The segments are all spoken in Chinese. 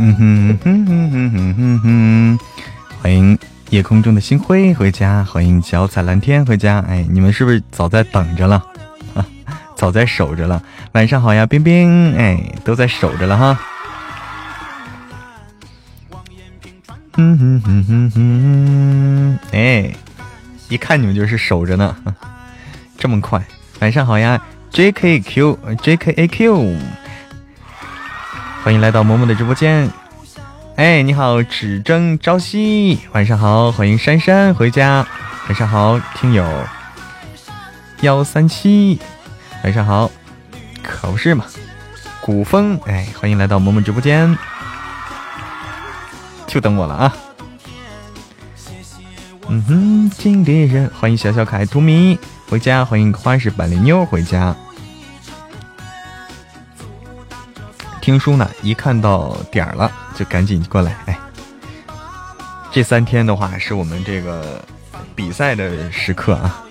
嗯哼哼哼哼哼哼哼，欢迎夜空中的星辉回家，欢迎脚踩蓝天回家。哎，你们是不是早在等着了？啊早在守着了。晚上好呀，冰冰，哎，都在守着了哈。嗯哼哼哼哼，哎，一看你们就是守着呢，这么快。晚上好呀，JKQ，JKAQ，欢迎来到萌萌的直播间。哎，你好，只争朝夕。晚上好，欢迎珊珊回家。晚上好，听友幺三七。晚上好，可不是嘛，古风，哎，欢迎来到萌萌直播间。就等我了啊！嗯哼，经理人，欢迎小小可爱图米回家，欢迎花式板栗妞回家。听书呢，一看到点儿了就赶紧过来。哎，这三天的话是我们这个比赛的时刻啊。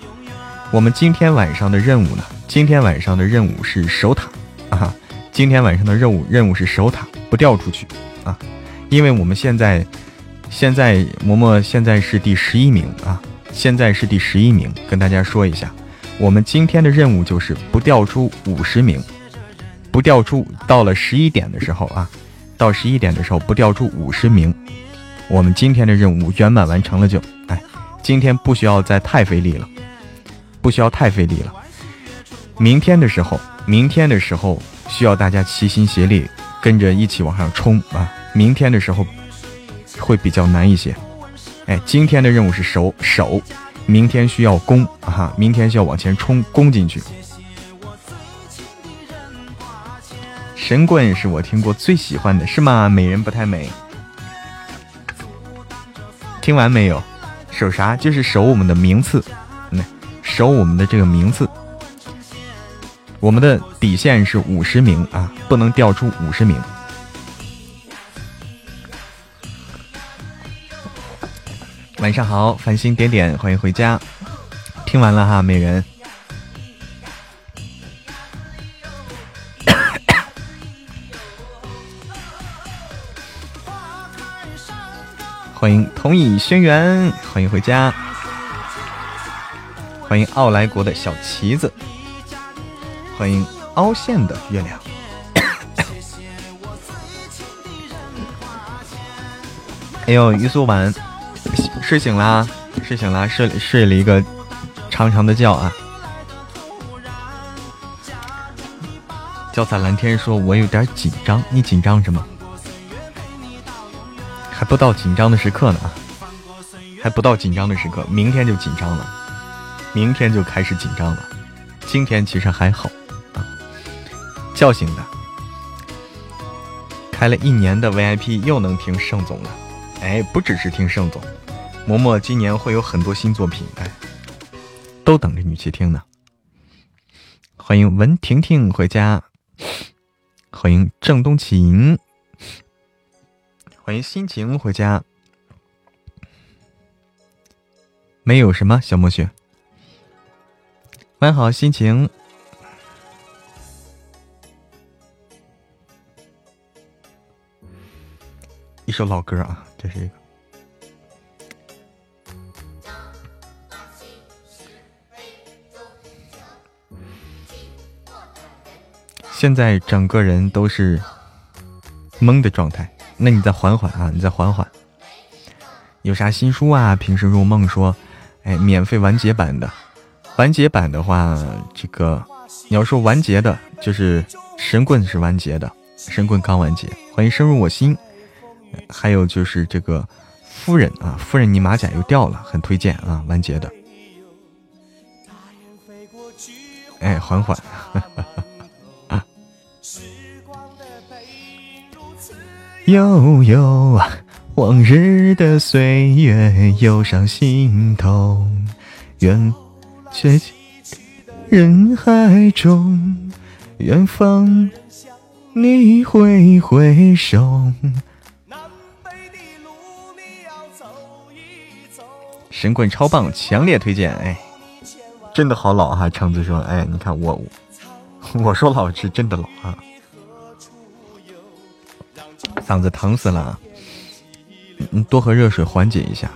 我们今天晚上的任务呢，今天晚上的任务是守塔啊。今天晚上的任务任务是守塔，不掉出去啊。因为我们现在，现在嬷嬷现在是第十一名啊，现在是第十一名，跟大家说一下，我们今天的任务就是不掉出五十名，不掉出到了十一点的时候啊，到十一点的时候不掉出五十名，我们今天的任务圆满完成了就，哎，今天不需要再太费力了，不需要太费力了，明天的时候，明天的时候需要大家齐心协力，跟着一起往上冲啊！明天的时候会比较难一些，哎，今天的任务是守守，明天需要攻啊，明天需要往前冲攻进去。神棍是我听过最喜欢的，是吗？美人不太美，听完没有？守啥？就是守我们的名次，那守我们的这个名次，我们的底线是五十名啊，不能掉出五十名。晚上好，繁星点点，欢迎回家。听完了哈，美人。欢迎同意轩辕，欢迎回家。欢迎奥莱国的小旗子，欢迎凹陷的月亮。哎呦，于素晚。睡醒啦，睡醒啦，睡睡了一个长长的觉啊。脚踩蓝天说：“我有点紧张，你紧张什么？还不到紧张的时刻呢，还不到紧张的时刻，明天就紧张了，明天就开始紧张了。今天其实还好啊，叫醒的，开了一年的 VIP 又能听盛总了，哎，不只是听盛总。”嬷嬷今年会有很多新作品，哎，都等着你去听呢。欢迎文婷婷回家，欢迎郑东琴，欢迎心情回家。没有什么小墨雪，晚好心情。一首老歌啊，这是一个。现在整个人都是懵的状态，那你再缓缓啊，你再缓缓。有啥新书啊？平时入梦说，哎，免费完结版的，完结版的话，这个你要说完结的，就是神棍是完结的，神棍刚完结。欢迎深入我心。还有就是这个夫人啊，夫人你马甲又掉了，很推荐啊，完结的。哎，缓缓。悠悠，往日的岁月涌上心头，远却人海中，远方你挥挥手。神棍超棒，强烈推荐！哎，真的好老哈！橙子说：“哎，你看我，我说老是真的老啊。”嗓子疼死了，嗯，多喝热水缓解一下。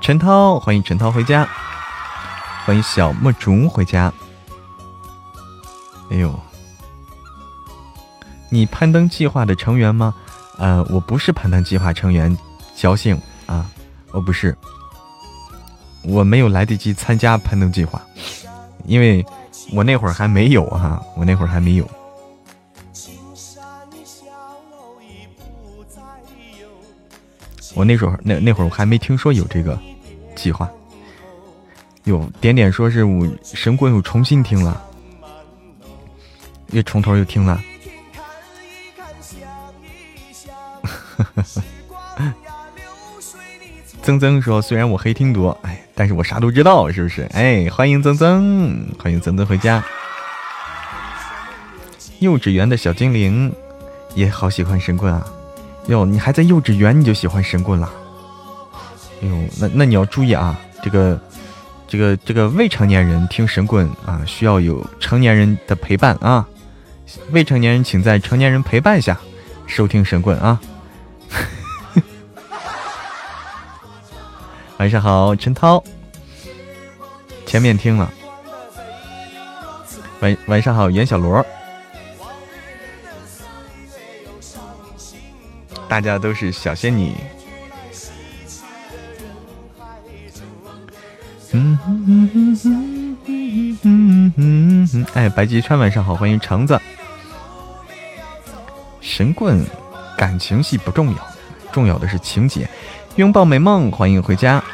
陈涛，欢迎陈涛回家，欢迎小墨竹回家。哎呦，你攀登计划的成员吗？呃，我不是攀登计划成员，侥幸啊，我不是，我没有来得及参加攀登计划，因为我那会儿还没有哈，我那会儿还没有。我那时候那那会儿我还没听说有这个计划，有点点说是我神棍又重新听了，又从头又听了。曾曾说虽然我黑听多，哎，但是我啥都知道，是不是？哎，欢迎曾曾，欢迎曾曾回家。幼稚园的小精灵也好喜欢神棍啊。哟，你还在幼稚园你就喜欢神棍了？哎呦，那那你要注意啊，这个这个这个未成年人听神棍啊，需要有成年人的陪伴啊。未成年人请在成年人陪伴下收听神棍啊。晚上好，陈涛，前面听了。晚晚上好，袁小罗。大家都是小仙女。嗯嗯嗯嗯哎，白吉川晚上好，欢迎橙子。神棍，感情戏不重要，重要的是情节。拥抱美梦，欢迎回家。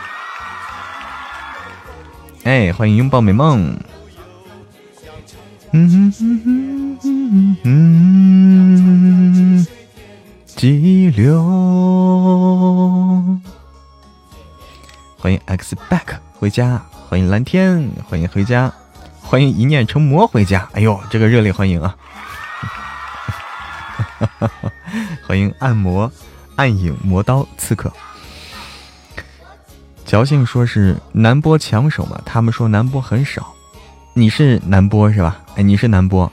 哎，欢迎拥抱美梦。嗯嗯嗯嗯嗯。激流，欢迎 X back 回家，欢迎蓝天，欢迎回家，欢迎一念成魔回家。哎呦，这个热烈欢迎啊！欢迎暗魔暗影魔刀刺客。侥幸说是南波抢手嘛，他们说南波很少，你是南波是吧？哎，你是南波。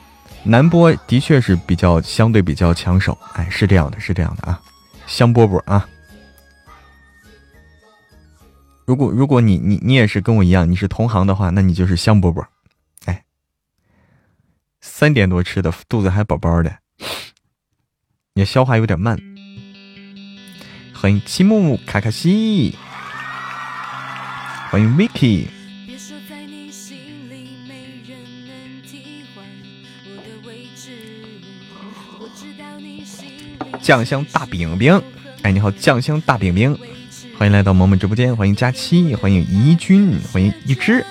南波的确是比较相对比较抢手，哎，是这样的，是这样的啊，香饽饽啊。如果如果你你你也是跟我一样，你是同行的话，那你就是香饽饽，哎，三点多吃的，肚子还饱饱的，你消化有点慢。欢迎七木卡卡西，欢迎 Vicky。酱香大饼饼，哎，你好，酱香大饼饼，欢迎来到萌萌直播间，欢迎佳期，欢迎怡君，欢迎一只，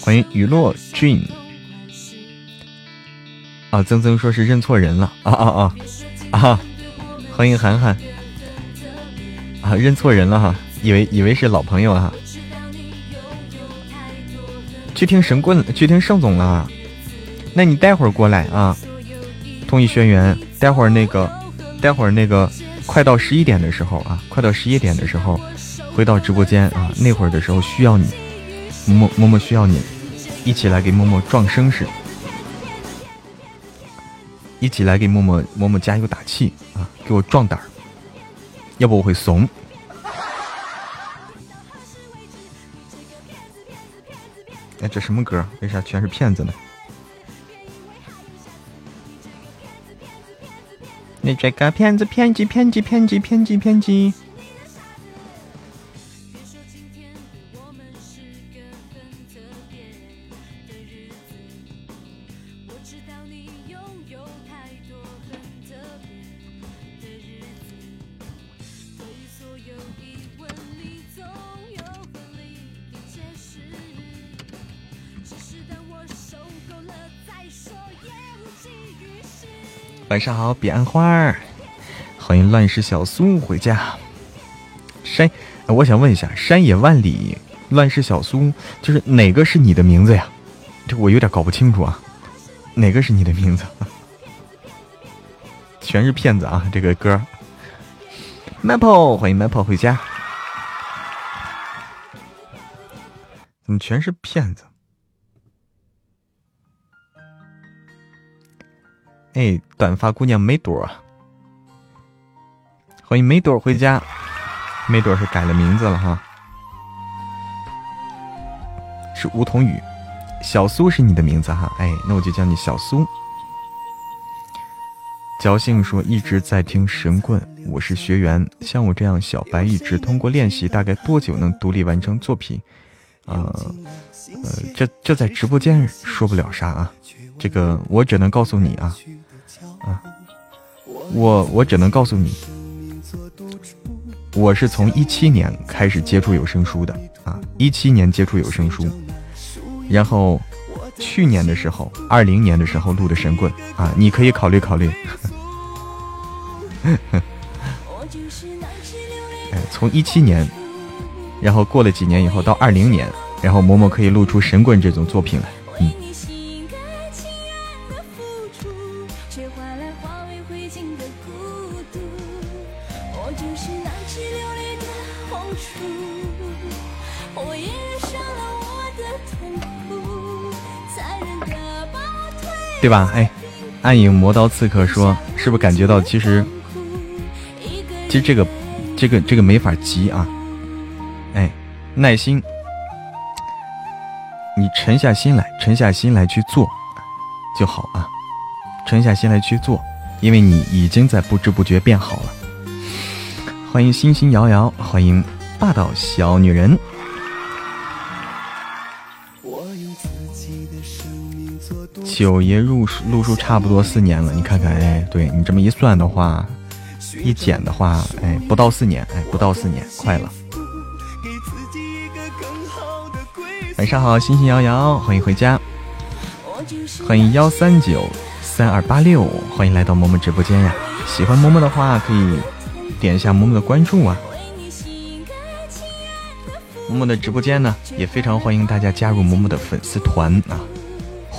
欢迎雨落俊，啊，曾曾说是认错人了，啊啊啊。啊，欢迎涵涵，啊，认错人了哈，以为以为是老朋友哈，去听神棍，去听盛总了。那你待会儿过来啊！同意轩辕，待会儿那个，待会儿那个，快到十一点的时候啊，快到十一点的时候，回到直播间啊，那会儿的时候需要你，默默默需要你，一起来给默默壮声势，一起来给默默默默加油打气啊，给我壮胆儿，要不我会怂。哎，这什么歌？为啥全是骗子呢？你这个骗子，骗子，骗子，骗子，骗子，骗子！晚上好，彼岸花儿，欢迎乱世小苏回家。山，我想问一下，山野万里，乱世小苏，就是哪个是你的名字呀？这我有点搞不清楚啊，哪个是你的名字？全是骗子啊！这个歌。Maple，欢迎 Maple 回家。怎么全是骗子？哎，短发姑娘梅朵，欢迎梅朵回家。梅朵是改了名字了哈，是梧桐雨。小苏是你的名字哈，哎，那我就叫你小苏。侥幸说一直在听神棍，我是学员。像我这样小白，一直通过练习，大概多久能独立完成作品？呃呃，这这在直播间说不了啥啊，这个我只能告诉你啊啊，我我只能告诉你。我是从一七年开始接触有声书的啊，一七年接触有声书，然后去年的时候，二零年的时候录的神棍啊，你可以考虑考虑。哎，从一七年，然后过了几年以后到二零年，然后嬷嬷可以录出神棍这种作品来。嗯对吧？哎，暗影魔刀刺客说，是不是感觉到其实，其实这个，这个，这个没法急啊！哎，耐心，你沉下心来，沉下心来去做就好啊！沉下心来去做，因为你已经在不知不觉变好了。欢迎星星摇摇，欢迎霸道小女人。我有自己的生九爷入录书差不多四年了，你看看，哎，对你这么一算的话，一减的话，哎，不到四年，哎，不到四年，快了。晚上好，星星摇摇，欢迎回家，欢迎幺三九三二八六，欢迎来到嬷嬷直播间呀！喜欢嬷嬷的话，可以点一下嬷嬷的关注啊。嬷嬷的直播间呢，也非常欢迎大家加入嬷嬷的粉丝团啊。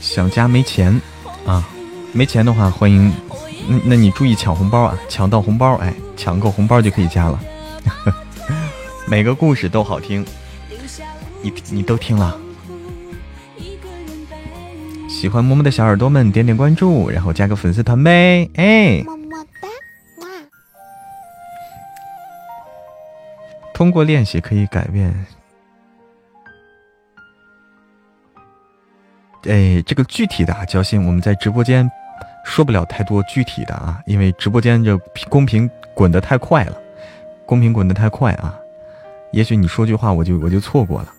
想加没钱啊？没钱的话，欢迎，那那你注意抢红包啊！抢到红包，哎，抢够红包就可以加了。每个故事都好听，你你都听了。喜欢么么的小耳朵们，点点关注，然后加个粉丝团呗，哎。通过练习可以改变。哎，这个具体的啊，交心，我们在直播间说不了太多具体的啊，因为直播间这公屏滚得太快了，公屏滚得太快啊，也许你说句话，我就我就错过了。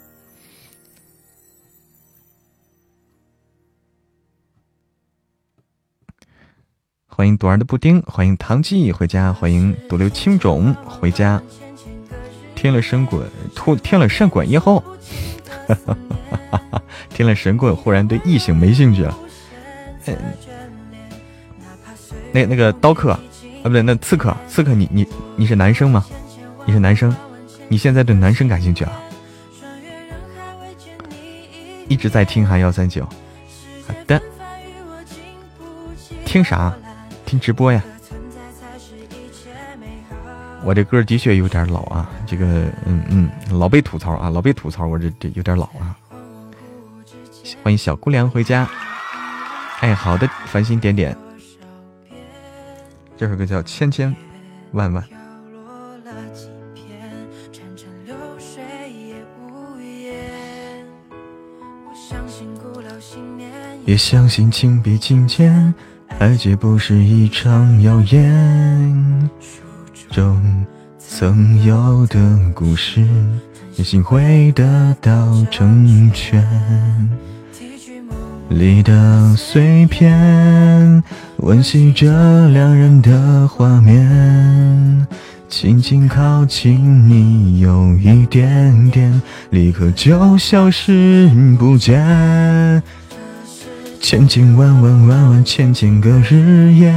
欢迎朵儿的布丁，欢迎唐记回家，欢迎独留青种回家。听了神滚，突听了神滚以后。哈哈哈哈哈！听了神棍，忽然对异性没兴趣了。那那个刀客啊，不对，那刺客，刺客，你你你是男生吗？你是男生？你现在对男生感兴趣啊？一直在听哈幺三九，好的。听啥？听直播呀。我这歌的确有点老啊，这个嗯嗯，老被吐槽啊，老被吐槽，我这这有点老啊。欢迎小姑娘回家。哎，好的，繁星点点。这首歌叫《千千万万》。也相信情比金坚，爱绝不是一场谣言。中曾有的故事，也许会得到成全。里的碎片，温习着两人的画面。轻轻靠近你，有一点点，立刻就消失不见。千千万万万万千千个日夜，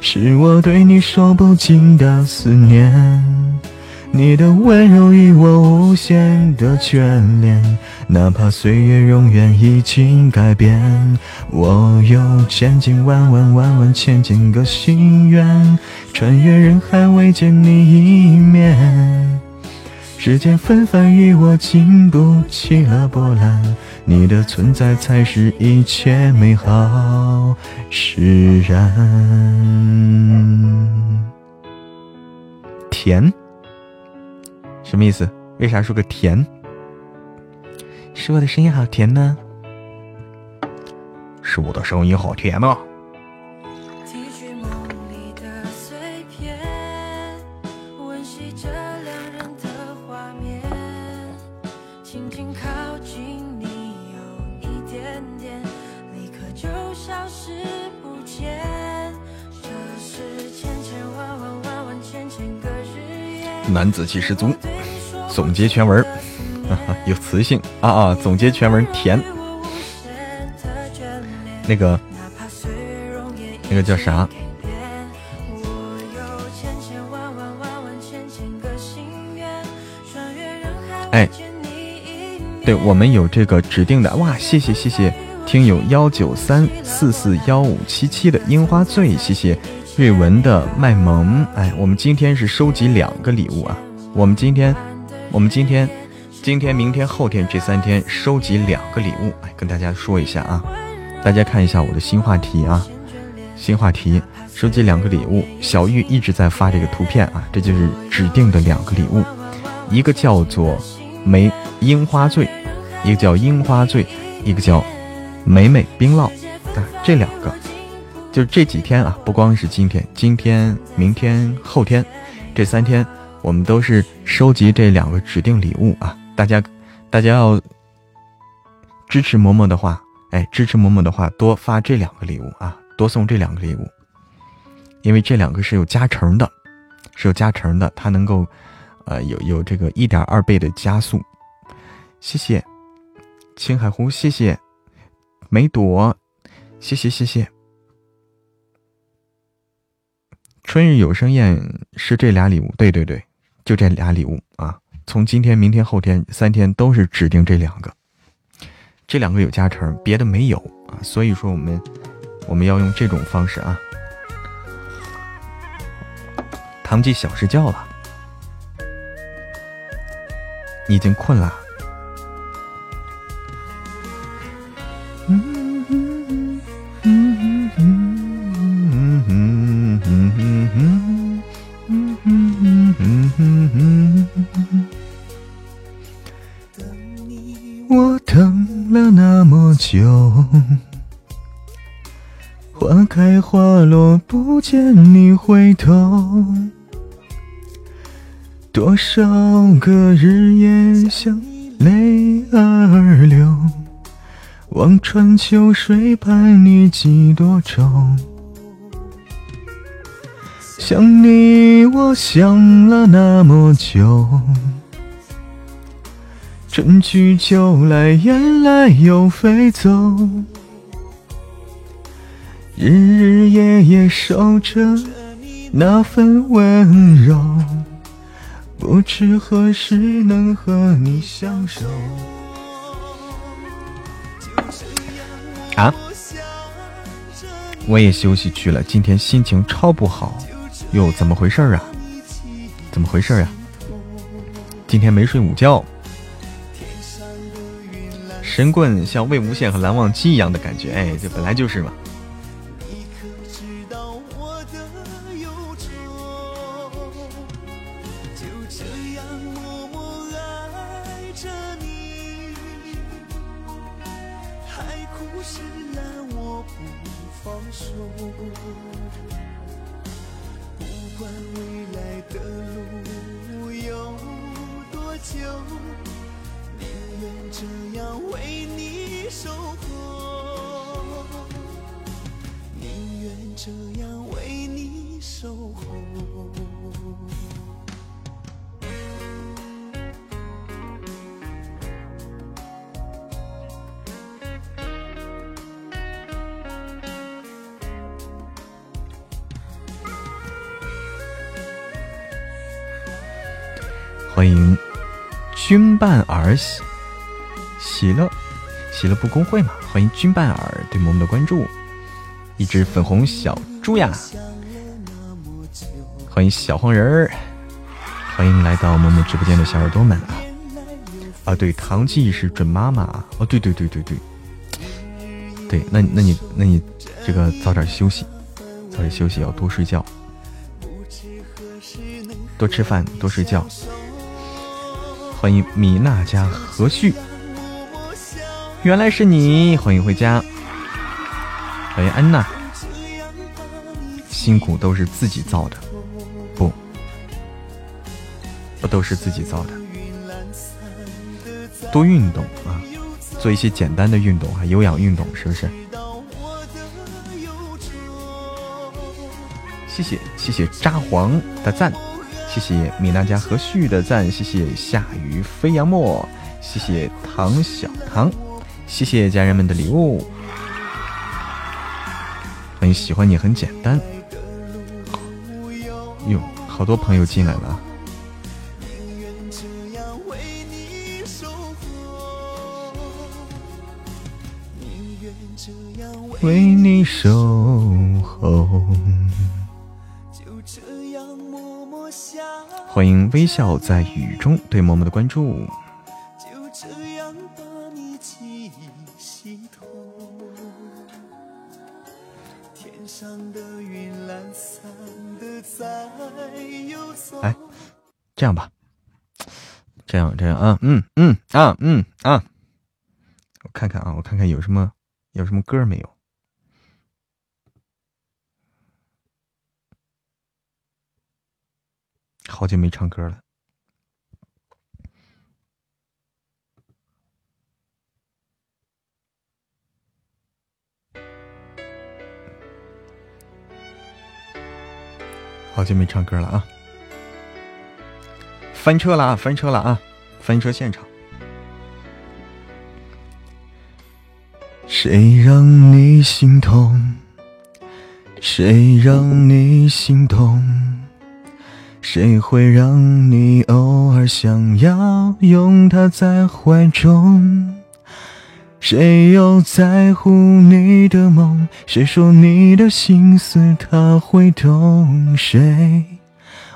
是我对你说不尽的思念。你的温柔与我无限的眷恋，哪怕岁月永远已经改变。我有千千万万万万千千个心愿，穿越人海未见你一面。时间纷繁与我经不起了波澜。你的存在才是一切美好释然。甜，什么意思？为啥说个甜？是我的声音好甜呢？是我的声音好甜呢。男子气十足，总结全文，有磁性啊啊！总结全文甜，那个那个叫啥？哎，对我们有这个指定的哇！谢谢谢谢，听友幺九三四四幺五七七的樱花醉，谢谢。瑞文的卖萌，哎，我们今天是收集两个礼物啊！我们今天，我们今天，今天、明天、后天这三天收集两个礼物，哎，跟大家说一下啊！大家看一下我的新话题啊，新话题，收集两个礼物。小玉一直在发这个图片啊，这就是指定的两个礼物，一个叫做梅樱花醉，一个叫樱花醉，一个叫美美冰酪啊，这两个。就这几天啊，不光是今天，今天、明天、后天，这三天我们都是收集这两个指定礼物啊。大家，大家要支持嬷嬷的话，哎，支持嬷嬷的话，多发这两个礼物啊，多送这两个礼物，因为这两个是有加成的，是有加成的，它能够，呃，有有这个一点二倍的加速。谢谢青海湖，谢谢梅朵，谢谢谢谢。春日有声宴是这俩礼物，对对对，就这俩礼物啊！从今天、明天、后天三天都是指定这两个，这两个有加成，别的没有啊。所以说我们我们要用这种方式啊。唐记小睡觉了，你已经困了。花开花落不见你回头，多少个日夜想你泪儿流，望穿秋水伴你几多愁，想你我想了那么久。春去秋来，雁来又飞走，日日夜夜守着那份温柔，不知何时能和你相守。啊！我也休息去了，今天心情超不好，哟，怎么回事啊？怎么回事呀？今天没睡午觉。神棍像魏无羡和蓝忘机一样的感觉哎这本来就是嘛。你可知道我的忧愁就这样默默爱着你海枯石烂我不放手。不管未来的路有多久愿这样为你守候，宁愿这样为你守候。欢迎君伴儿媳，喜乐喜乐不公会嘛？欢迎君伴儿对萌萌的关注，一只粉红小猪呀！欢迎小黄人儿，欢迎来到萌萌直播间的小耳朵们啊！啊，对，唐季是准妈妈啊！哦，对对对对对，对，那那你那你这个早点休息，早点休息，要多睡觉，多吃饭，多睡觉。欢迎米娜家何旭，原来是你，欢迎回家。欢迎安娜，辛苦都是自己造的。不不都是自己造的，多运动啊，做一些简单的运动啊，有氧运动是不是？谢谢谢谢扎黄的赞，谢谢米娜家和煦的赞，谢谢夏雨飞扬墨，谢谢唐小唐，谢谢家人们的礼物，欢迎喜欢你很简单，哟，好多朋友进来了。为你守候。欢迎微笑在雨中对默默的关注。这样吧，这样这样啊，嗯嗯啊嗯啊，我看看啊，我看看有什么有什么歌没有。好久没唱歌了，好久没唱歌了啊！翻车了啊！翻车了啊！翻车现场，谁让你心痛？谁让你心动？谁会让你偶尔想要拥他在怀中？谁又在乎你的梦？谁说你的心思他会懂？谁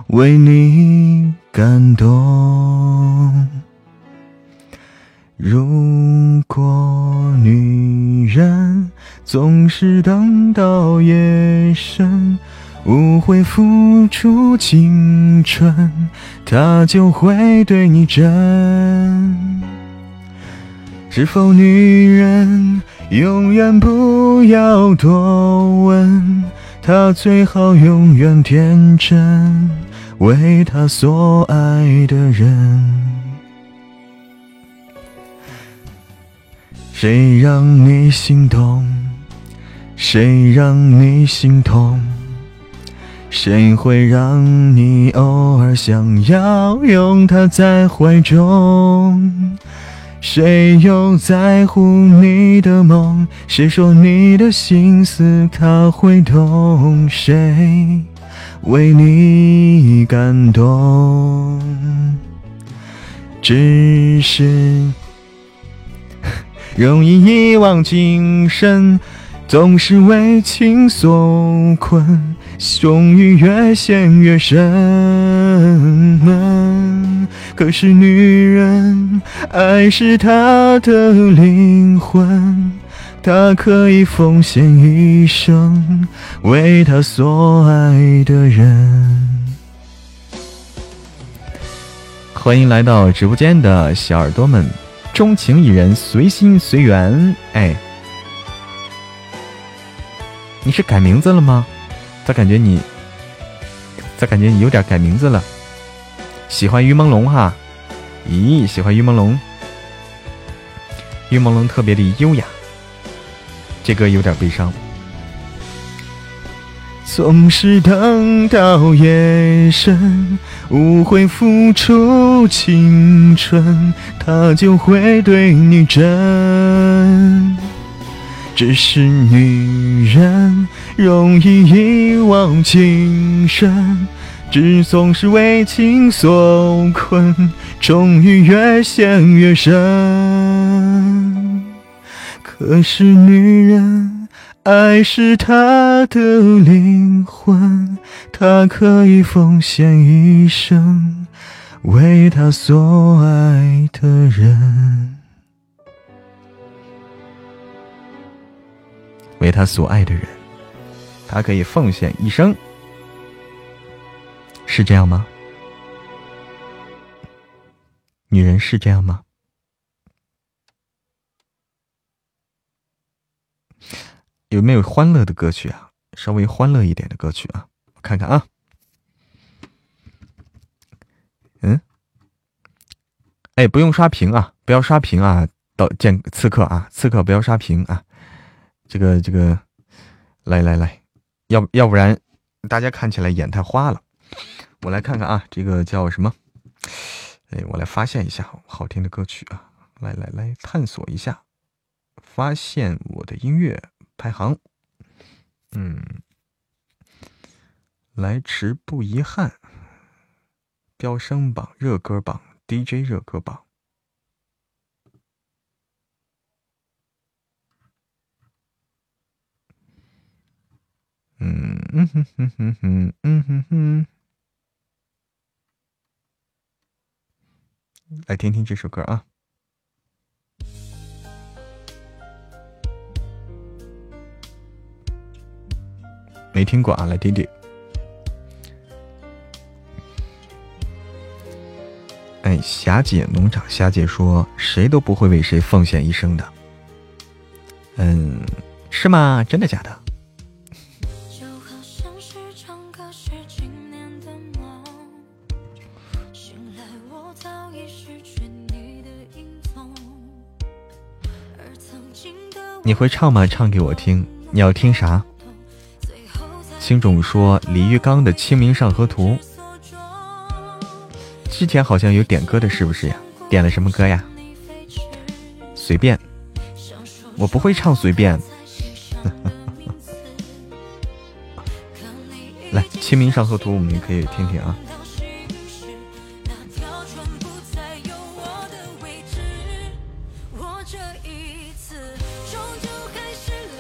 为你感动？如果女人总是等到夜深。不会付出青春，他就会对你真。是否女人永远不要多问，他最好永远天真，为他所爱的人。谁让你心动？谁让你心痛？谁会让你偶尔想要拥他在怀中？谁又在乎你的梦？谁说你的心思他会懂？谁为你感动？只是容易一往情深，总是为情所困。终于越陷越深，可是女人爱是她的灵魂，她可以奉献一生为他所爱的人。欢迎来到直播间的小耳朵们，钟情一人随心随缘。哎，你是改名字了吗？咋感觉你，咋感觉你有点改名字了？喜欢于朦胧哈？咦，喜欢于朦胧？于朦胧特别的优雅，这歌有点悲伤。总是等到夜深，无悔付出青春，他就会对你真。只是女人容易一往情深，只总是为情所困，终于越陷越深。可是女人，爱是她的灵魂，她可以奉献一生，为她所爱的人，为她所爱的人，她可以奉献一生。是这样吗？女人是这样吗？有没有欢乐的歌曲啊？稍微欢乐一点的歌曲啊，我看看啊。嗯，哎，不用刷屏啊，不要刷屏啊，到见刺客啊，刺客不要刷屏啊。这个这个，来来来，要要不然大家看起来眼太花了。我来看看啊，这个叫什么？哎，我来发现一下好听的歌曲啊！来来来，探索一下，发现我的音乐排行。嗯，来迟不遗憾，飙升榜热歌榜 DJ 热歌榜。嗯嗯哼哼哼哼嗯哼哼。来听听这首歌啊，没听过啊，来听听。哎，霞姐农场，霞姐说谁都不会为谁奉献一生的。嗯，是吗？真的假的？你会唱吗？唱给我听。你要听啥？青种说李玉刚的《清明上河图》，之前好像有点歌的，是不是呀？点了什么歌呀？随便，我不会唱随便。来，《清明上河图》，我们可以听听啊。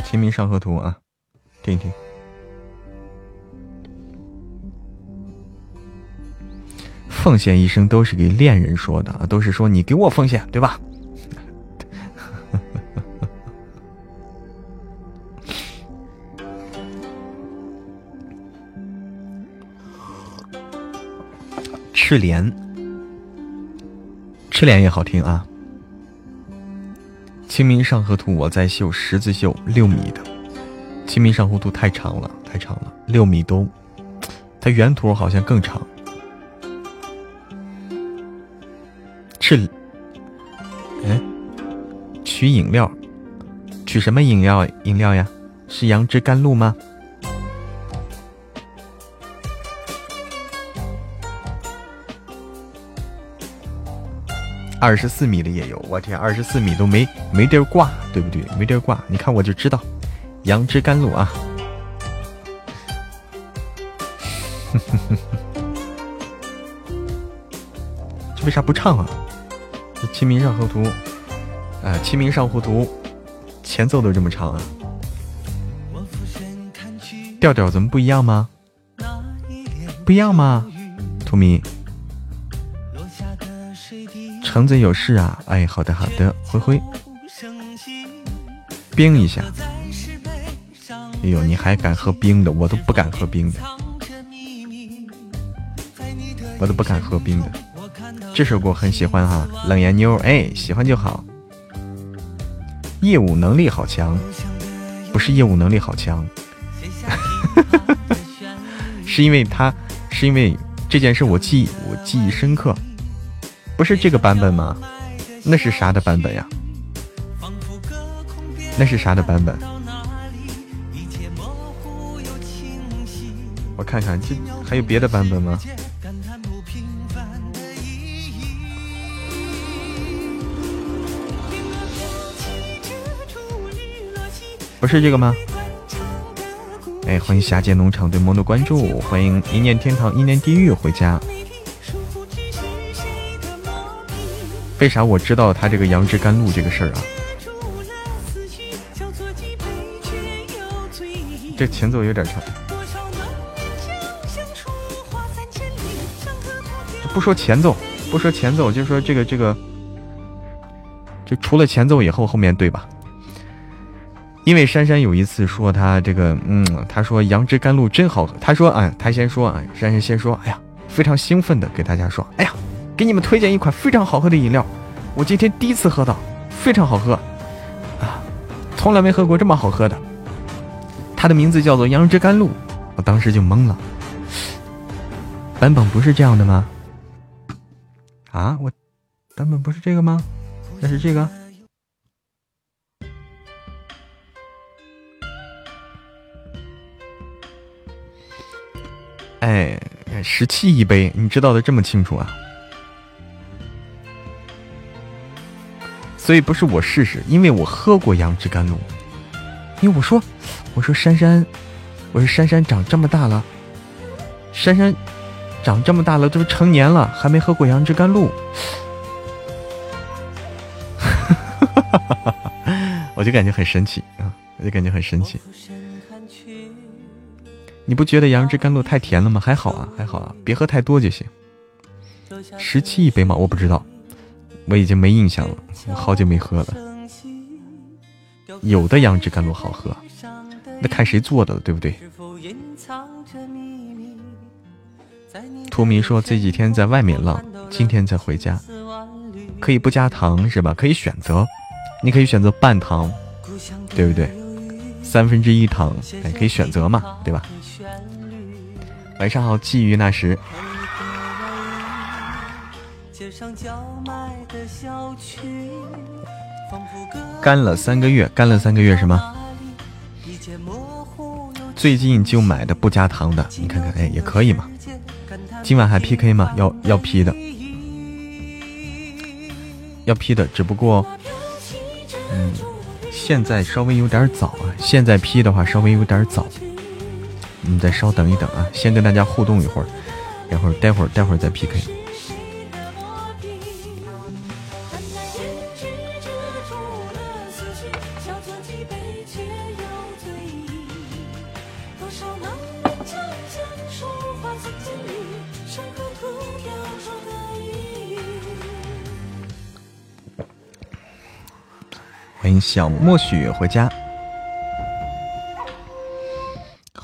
清明上河图啊，听一听。奉献一生都是给恋人说的啊，都是说你给我奉献，对吧？赤莲，赤莲也好听啊。清明上河图，我在绣十字绣，六米的。清明上河图太长了，太长了，六米都。它原图好像更长。取饮料，取什么饮料？饮料呀？是杨枝甘露吗？二十四米的也有，我天，二十四米都没没地儿挂，对不对？没地儿挂，你看我就知道，杨枝甘露啊。这为啥不唱啊？这《清明上河图》啊，《清明上河图》前奏都这么长啊，调调怎么不一样吗？不一样吗？图米。橙子有事啊？哎，好的好的，灰灰，冰一下。哎呦，你还敢喝冰的？我都不敢喝冰的，我都不敢喝冰的。这首歌我很喜欢哈，冷颜妞，哎，喜欢就好。业务能力好强，不是业务能力好强，是因为他，是因为这件事我记我记忆深刻。不是这个版本吗？那是啥的版本呀？那是啥的版本？我看看，这还有别的版本吗？不是这个吗？哎，欢迎霞姐农场对萌的关注，欢迎一念天堂一念地狱回家。为啥我知道他这个杨枝甘露这个事儿啊？这前奏有点长。不说前奏，不说前奏，就说这个这个，就除了前奏以后，后面对吧？因为珊珊有一次说他这个，嗯，他说杨枝甘露真好喝。他说，啊，他先说，啊，珊珊先说，哎呀，非常兴奋的给大家说，哎呀。给你们推荐一款非常好喝的饮料，我今天第一次喝到，非常好喝，啊，从来没喝过这么好喝的。它的名字叫做杨枝甘露，我当时就懵了。版本不是这样的吗？啊，我版本不是这个吗？那是这个。哎，十七一杯，你知道的这么清楚啊？所以不是我试试，因为我喝过杨枝甘露。因为我说，我说珊珊，我说珊珊长这么大了，珊珊长这么大了都成年了，还没喝过杨枝甘露。我就感觉很神奇啊，我就感觉很神奇。你不觉得杨枝甘露太甜了吗？还好啊，还好啊，别喝太多就行。十七一杯吗？我不知道。我已经没印象了，好久没喝了。有的杨枝甘露好喝，那看谁做的了，对不对？图迷说这几天在外面浪，今天才回家。可以不加糖是吧？可以选择，你可以选择半糖，对不对？三分之一糖，哎，可以选择嘛，对吧？晚上好，鲫鱼那时。干了三个月，干了三个月是吗？最近就买的不加糖的，你看看，哎，也可以嘛。今晚还 PK 吗？要要 P 的，要 P 的，只不过，嗯，现在稍微有点早啊。现在 P 的话稍微有点早，你再稍等一等啊，先跟大家互动一会儿，然后待会儿待会儿再 PK。欢迎小莫雪回家，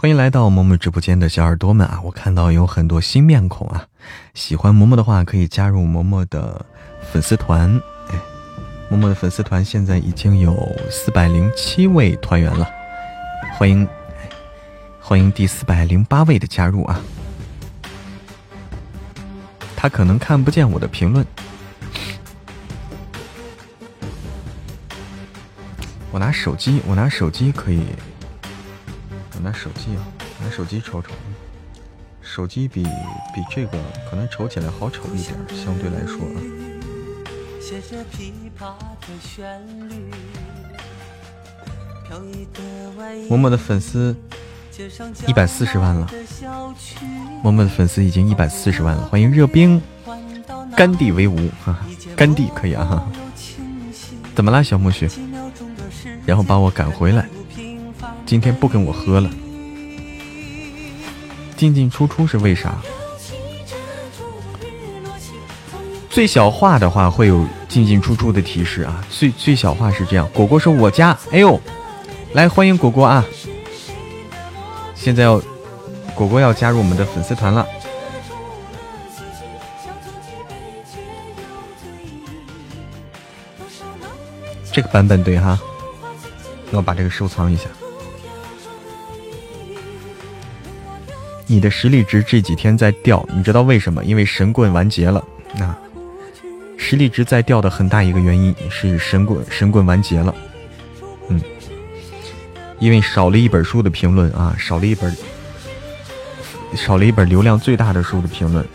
欢迎来到嬷嬷直播间的小耳朵们啊！我看到有很多新面孔啊，喜欢嬷嬷的话可以加入嬷嬷的粉丝团。哎，嬷嬷的粉丝团现在已经有四百零七位团员了，欢迎欢迎第四百零八位的加入啊！他可能看不见我的评论。我拿手机，我拿手机可以，拿手机啊，拿手机瞅瞅，手机比比这个可能瞅起来好瞅一点，相对来说啊。默默的粉丝一百四十万了，默默的粉丝已经一百四十万了，欢迎热冰，甘地为伍，甘地可以啊哈，怎么了，小木雪？然后把我赶回来，今天不跟我喝了。进进出出是为啥？最小化的话会有进进出出的提示啊。最最小化是这样。果果说我家，哎呦，来欢迎果果啊！现在要果果要加入我们的粉丝团了。这个版本对哈。我把这个收藏一下。你的实力值这几天在掉，你知道为什么？因为神棍完结了。那实力值在掉的很大一个原因是神棍神棍完结了。嗯，因为少了一本书的评论啊，少了一本，少了一本流量最大的书的评论。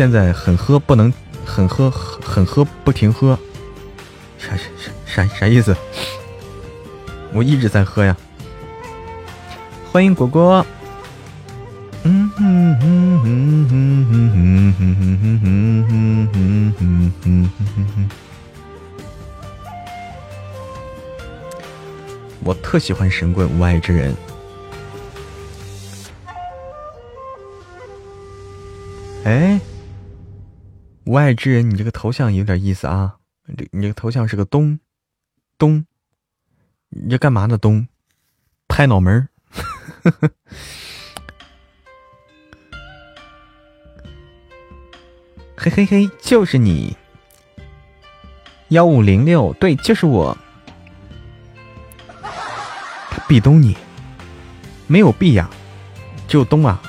现在很喝不能很喝很喝不停喝，啥啥啥啥意思？我一直在喝呀。欢迎果果。嗯哼哼哼哼哼哼哼哼哼哼哼哼哼。我特喜欢神棍无爱之人。哎，无爱之人，你这个头像有点意思啊！这你这个头像是个东东，你这干嘛呢？东拍脑门儿，嘿嘿嘿，就是你，幺五零六，对，就是我。他壁咚你，没有壁呀，只有东啊。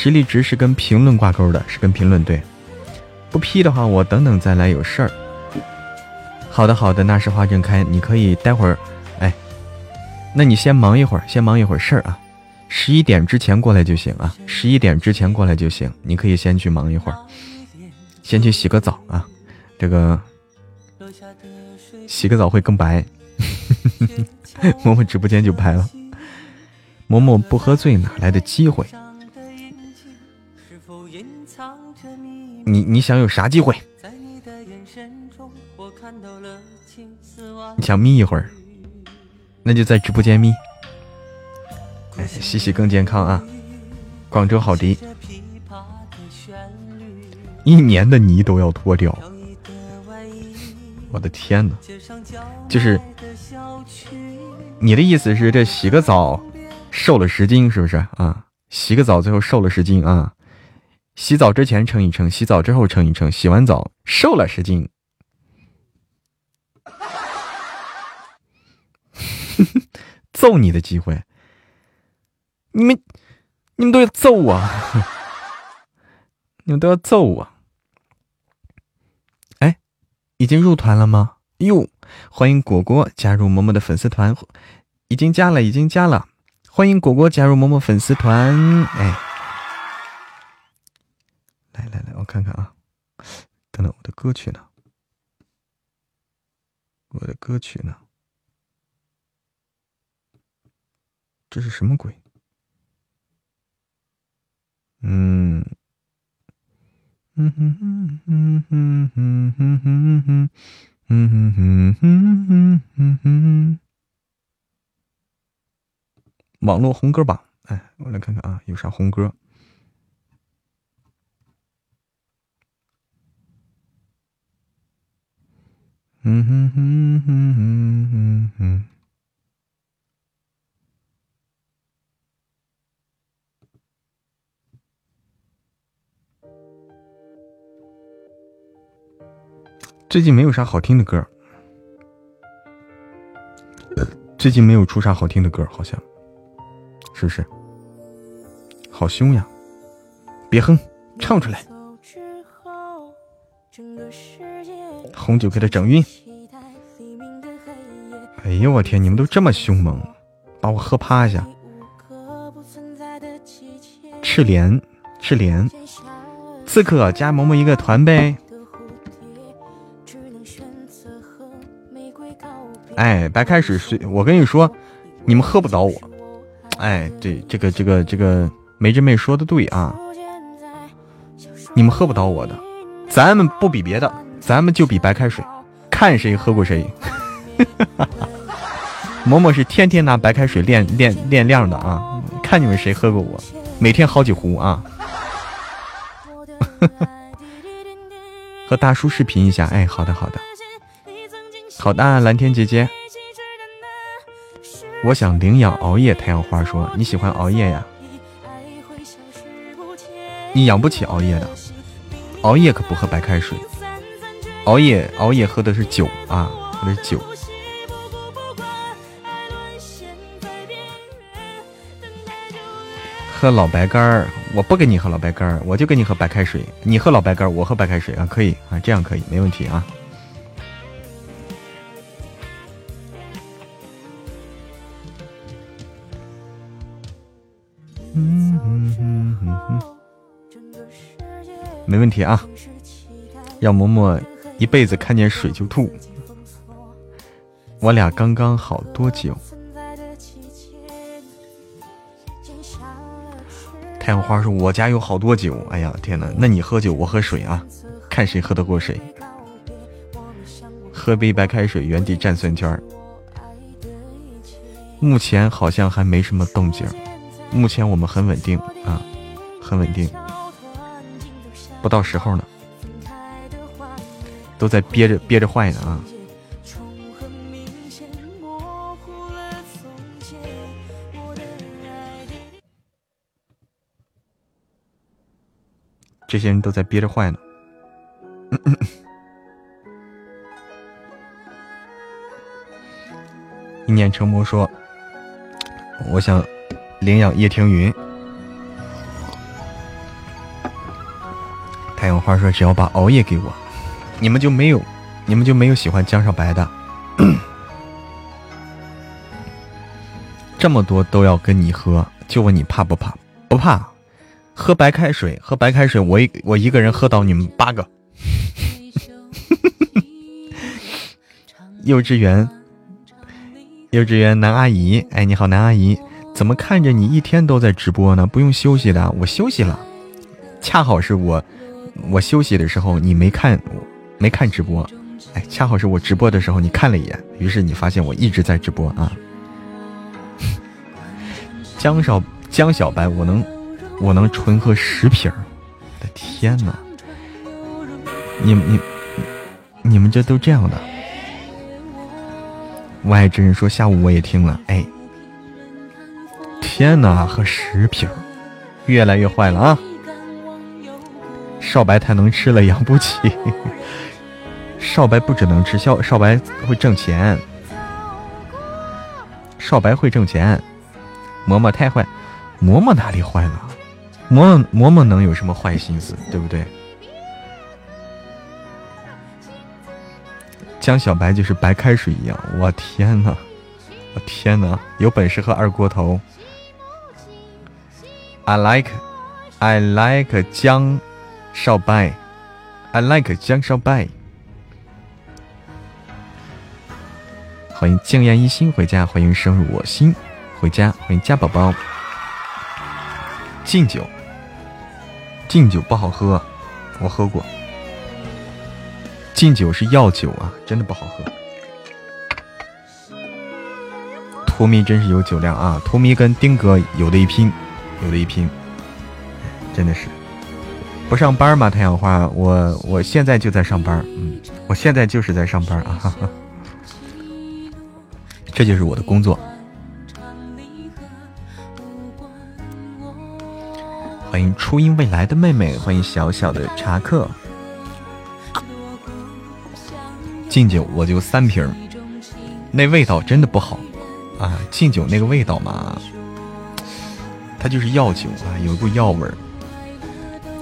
实力值是跟评论挂钩的，是跟评论对。不批的话，我等等再来有事儿。好的，好的，那是花正开，你可以待会儿，哎，那你先忙一会儿，先忙一会儿事儿啊。十一点之前过来就行啊，十一点之前过来就行。你可以先去忙一会儿，先去洗个澡啊。这个洗个澡会更白。嬷嬷直播间就拍了，嬷嬷不喝醉哪来的机会？你你想有啥机会？你想眯一会儿，那就在直播间眯。洗洗更健康啊！广州好迪，一年的泥都要脱掉。我的天哪！就是你的意思是这洗个澡瘦了十斤是不是啊？洗个澡最后瘦了十斤啊？洗澡之前称一称，洗澡之后称一称，洗完澡瘦了十斤。揍你的机会，你们你们都要揍我，你们都要揍我。哎，已经入团了吗？哟，欢迎果果加入嬷嬷的粉丝团，已经加了，已经加了。欢迎果果加入嬷嬷粉丝团，哎。来，我看看啊，等等，我的歌曲呢？我的歌曲呢？这是什么鬼？嗯，嗯哼哼哼哼哼哼哼哼，嗯哼哼哼哼哼。网络红歌榜，哎，我来看看啊，有啥红歌？嗯哼哼哼哼哼哼。最近没有啥好听的歌，最近没有出啥好听的歌，好像，是不是？好凶呀！别哼，唱出来。红酒给他整晕。哎呦我天！你们都这么凶猛，把我喝趴下。赤莲，赤莲，刺客加萌萌一个团呗。哎，白开水水，我跟你说，你们喝不倒我。哎，对，这个这个这个梅真妹说的对啊，你们喝不倒我的，咱们不比别的，咱们就比白开水，看谁喝过谁。嬷嬷是天天拿白开水练练练量的啊！看你们谁喝过我，每天好几壶啊！和大叔视频一下，哎，好的好的，好的，蓝天姐姐，我想领养熬夜。太阳花说你喜欢熬夜呀？你养不起熬夜的，熬夜可不喝白开水，熬夜熬夜喝的是酒啊，喝的是酒。喝老白干儿，我不跟你喝老白干儿，我就跟你喝白开水。你喝老白干儿，我喝白开水啊，可以啊，这样可以，没问题啊。嗯嗯嗯嗯嗯。没问题啊。要嬷嬷一辈子看见水就吐。我俩刚刚好多久？太阳花说：“我家有好多酒。”哎呀，天哪！那你喝酒，我喝水啊，看谁喝得过谁。喝杯白开水，原地转三圈目前好像还没什么动静。目前我们很稳定啊，很稳定。不到时候呢，都在憋着憋着坏呢啊。这些人都在憋着坏呢。一念成魔说：“我想领养叶庭云。”太阳花说：“只要把熬夜给我，你们就没有，你们就没有喜欢江少白的。这么多都要跟你喝，就问你怕不怕？不怕。”喝白开水，喝白开水，我一我一个人喝倒你们八个。幼稚园，幼稚园男阿姨，哎，你好，男阿姨，怎么看着你一天都在直播呢？不用休息的，我休息了，恰好是我我休息的时候，你没看没看直播，哎，恰好是我直播的时候，你看了一眼，于是你发现我一直在直播啊。江少江小白，我能。我能纯喝十瓶儿，的天哪！你你你们这都这样的？我爱真人说下午我也听了，哎，天哪，喝十瓶儿，越来越坏了啊！少白太能吃了，养不起。少白不只能吃，少少白会挣钱，少白会挣钱。嬷嬷太坏，嬷嬷哪里坏了？嬷嬷嬷嬷能有什么坏心思，对不对？江小白就是白开水一样，我天哪，我天哪，有本事喝二锅头。I like, I like 江少白，I like 江少白。欢迎静言一心回家，欢迎深入我心回家，欢迎家宝宝。敬酒。敬酒不好喝，我喝过。敬酒是药酒啊，真的不好喝。图迷真是有酒量啊，图迷跟丁哥有的一拼，有的一拼，真的是。不上班吗？太阳花，我我现在就在上班，嗯，我现在就是在上班啊，哈哈这就是我的工作。欢迎初音未来的妹妹，欢迎小小的茶客。敬酒我就三瓶，那味道真的不好啊！敬酒那个味道嘛，它就是药酒啊，有一股药味儿，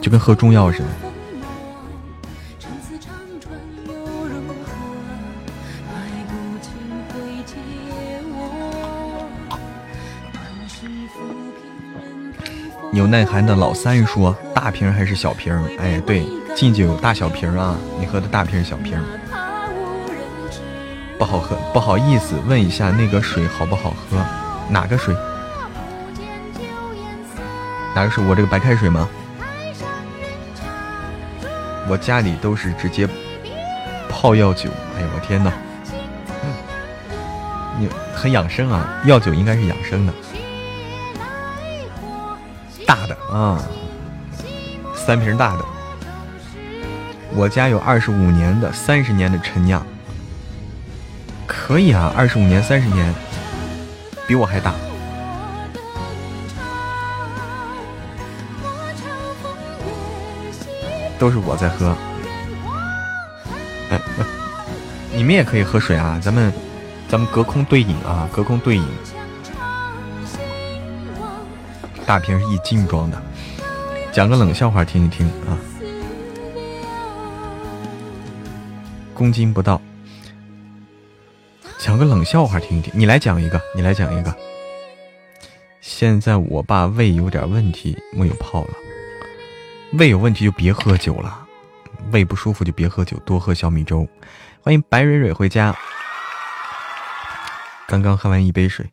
就跟喝中药似的。有耐寒的老三说：“大瓶还是小瓶？”哎，对，敬酒大小瓶啊，你喝的大瓶小瓶，不好喝，不好意思，问一下那个水好不好喝？哪个水？哪个水？我这个白开水吗？我家里都是直接泡药酒。哎呦我天哪！你很养生啊，药酒应该是养生的。大的啊，三瓶大的。我家有二十五年的、三十年的陈酿，可以啊，二十五年、三十年，比我还大。都是我在喝，你们也可以喝水啊，咱们咱们隔空对饮啊，隔空对饮。大瓶是一斤装的，讲个冷笑话听一听啊。公斤不到，讲个冷笑话听一听。你来讲一个，你来讲一个。现在我爸胃有点问题，没有泡了。胃有问题就别喝酒了，胃不舒服就别喝酒，多喝小米粥。欢迎白蕊蕊回家，刚刚喝完一杯水。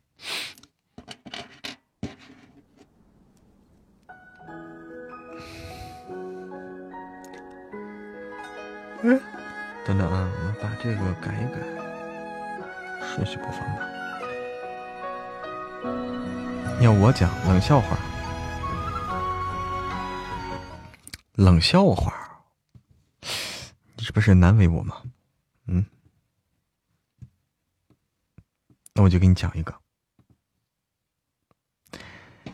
嗯，等等啊，我们把这个改一改，顺序播放吧。要我讲冷笑话？冷笑话？你这不是难为我吗？嗯，那我就给你讲一个。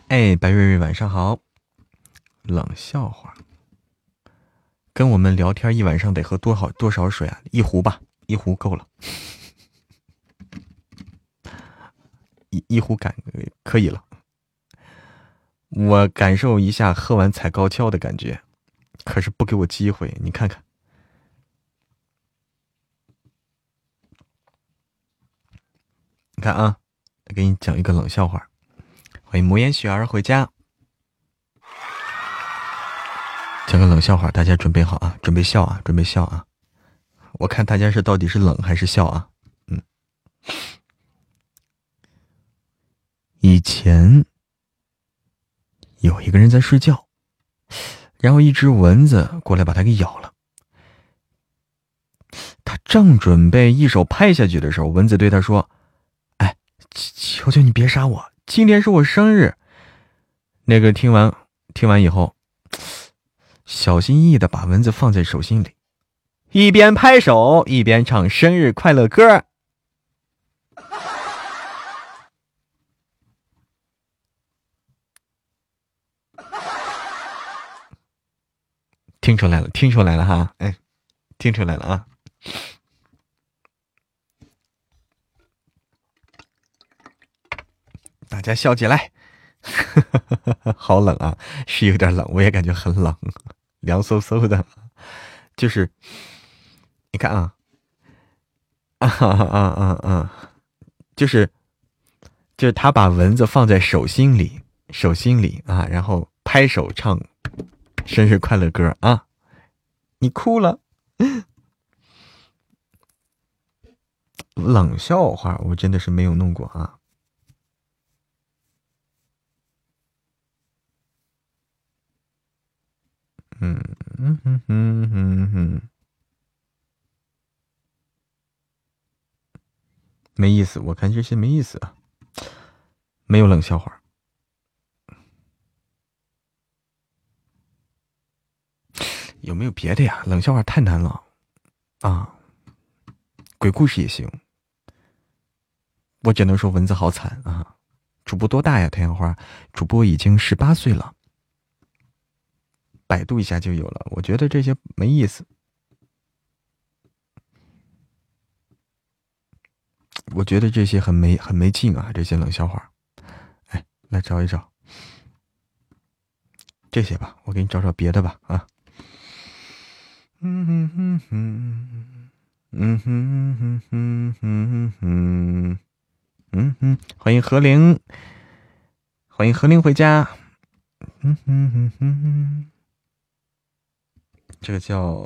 哎，白瑞瑞，晚上好。冷笑话。跟我们聊天一晚上得喝多少多少水啊？一壶吧，一壶够了，一一壶感可以了。我感受一下喝完踩高跷的感觉，可是不给我机会。你看看，你看啊，给你讲一个冷笑话。欢迎魔岩雪儿回家。讲个冷笑话，大家准备好啊，准备笑啊，准备笑啊！我看大家是到底是冷还是笑啊？嗯，以前有一个人在睡觉，然后一只蚊子过来把他给咬了。他正准备一手拍下去的时候，蚊子对他说：“哎，求求你别杀我，今天是我生日。”那个听完听完以后。小心翼翼的把蚊子放在手心里，一边拍手一边唱生日快乐歌。听出来了，听出来了哈，哎，听出来了啊！大家笑起来，好冷啊，是有点冷，我也感觉很冷。凉飕飕的，就是你看啊，啊啊啊啊，就是就是他把蚊子放在手心里，手心里啊，然后拍手唱生日快乐歌啊，你哭了，冷笑话我真的是没有弄过啊。嗯嗯嗯嗯嗯，没意思，我看这些没意思啊，没有冷笑话。有没有别的呀？冷笑话太难了啊！鬼故事也行，我只能说蚊子好惨啊！主播多大呀？太阳花，主播已经十八岁了。百度一下就有了，我觉得这些没意思。我觉得这些很没很没劲啊，这些冷笑话。哎，来找一找这些吧，我给你找找别的吧啊。嗯哼哼哼，嗯哼哼哼哼哼哼，嗯哼，欢迎何玲，欢迎何玲回家。嗯哼哼哼哼。这个叫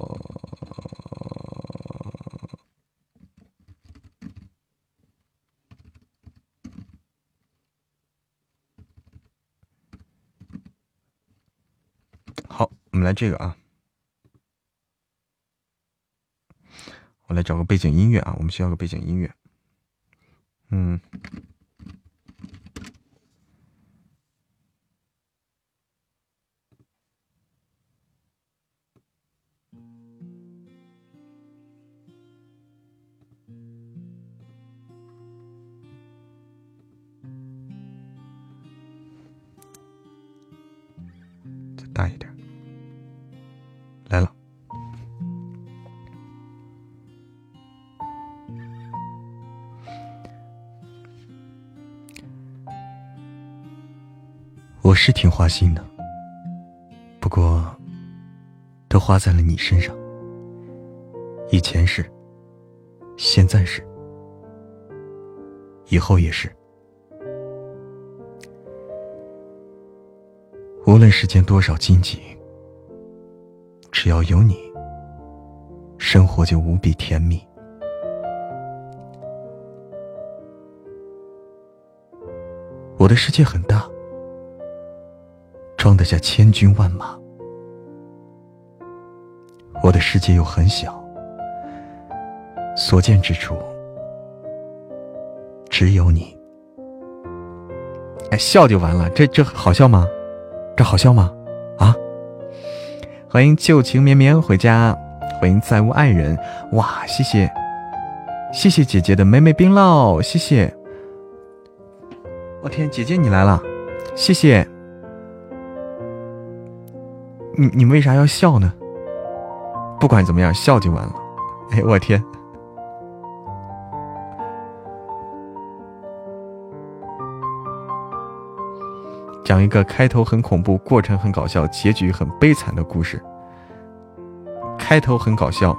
好，我们来这个啊，我来找个背景音乐啊，我们需要个背景音乐，嗯。大一点，来了。我是挺花心的，不过都花在了你身上。以前是，现在是，以后也是。无论世间多少荆棘，只要有你，生活就无比甜蜜。我的世界很大，装得下千军万马；我的世界又很小，所见之处只有你。哎，笑就完了，这这好笑吗？这好笑吗？啊！欢迎旧情绵绵回家，欢迎再无爱人。哇，谢谢，谢谢姐姐的美美冰酪，谢谢。我天，姐姐你来了，谢谢。你你为啥要笑呢？不管怎么样，笑就完了。哎，我天！讲一个开头很恐怖、过程很搞笑、结局很悲惨的故事。开头很搞笑，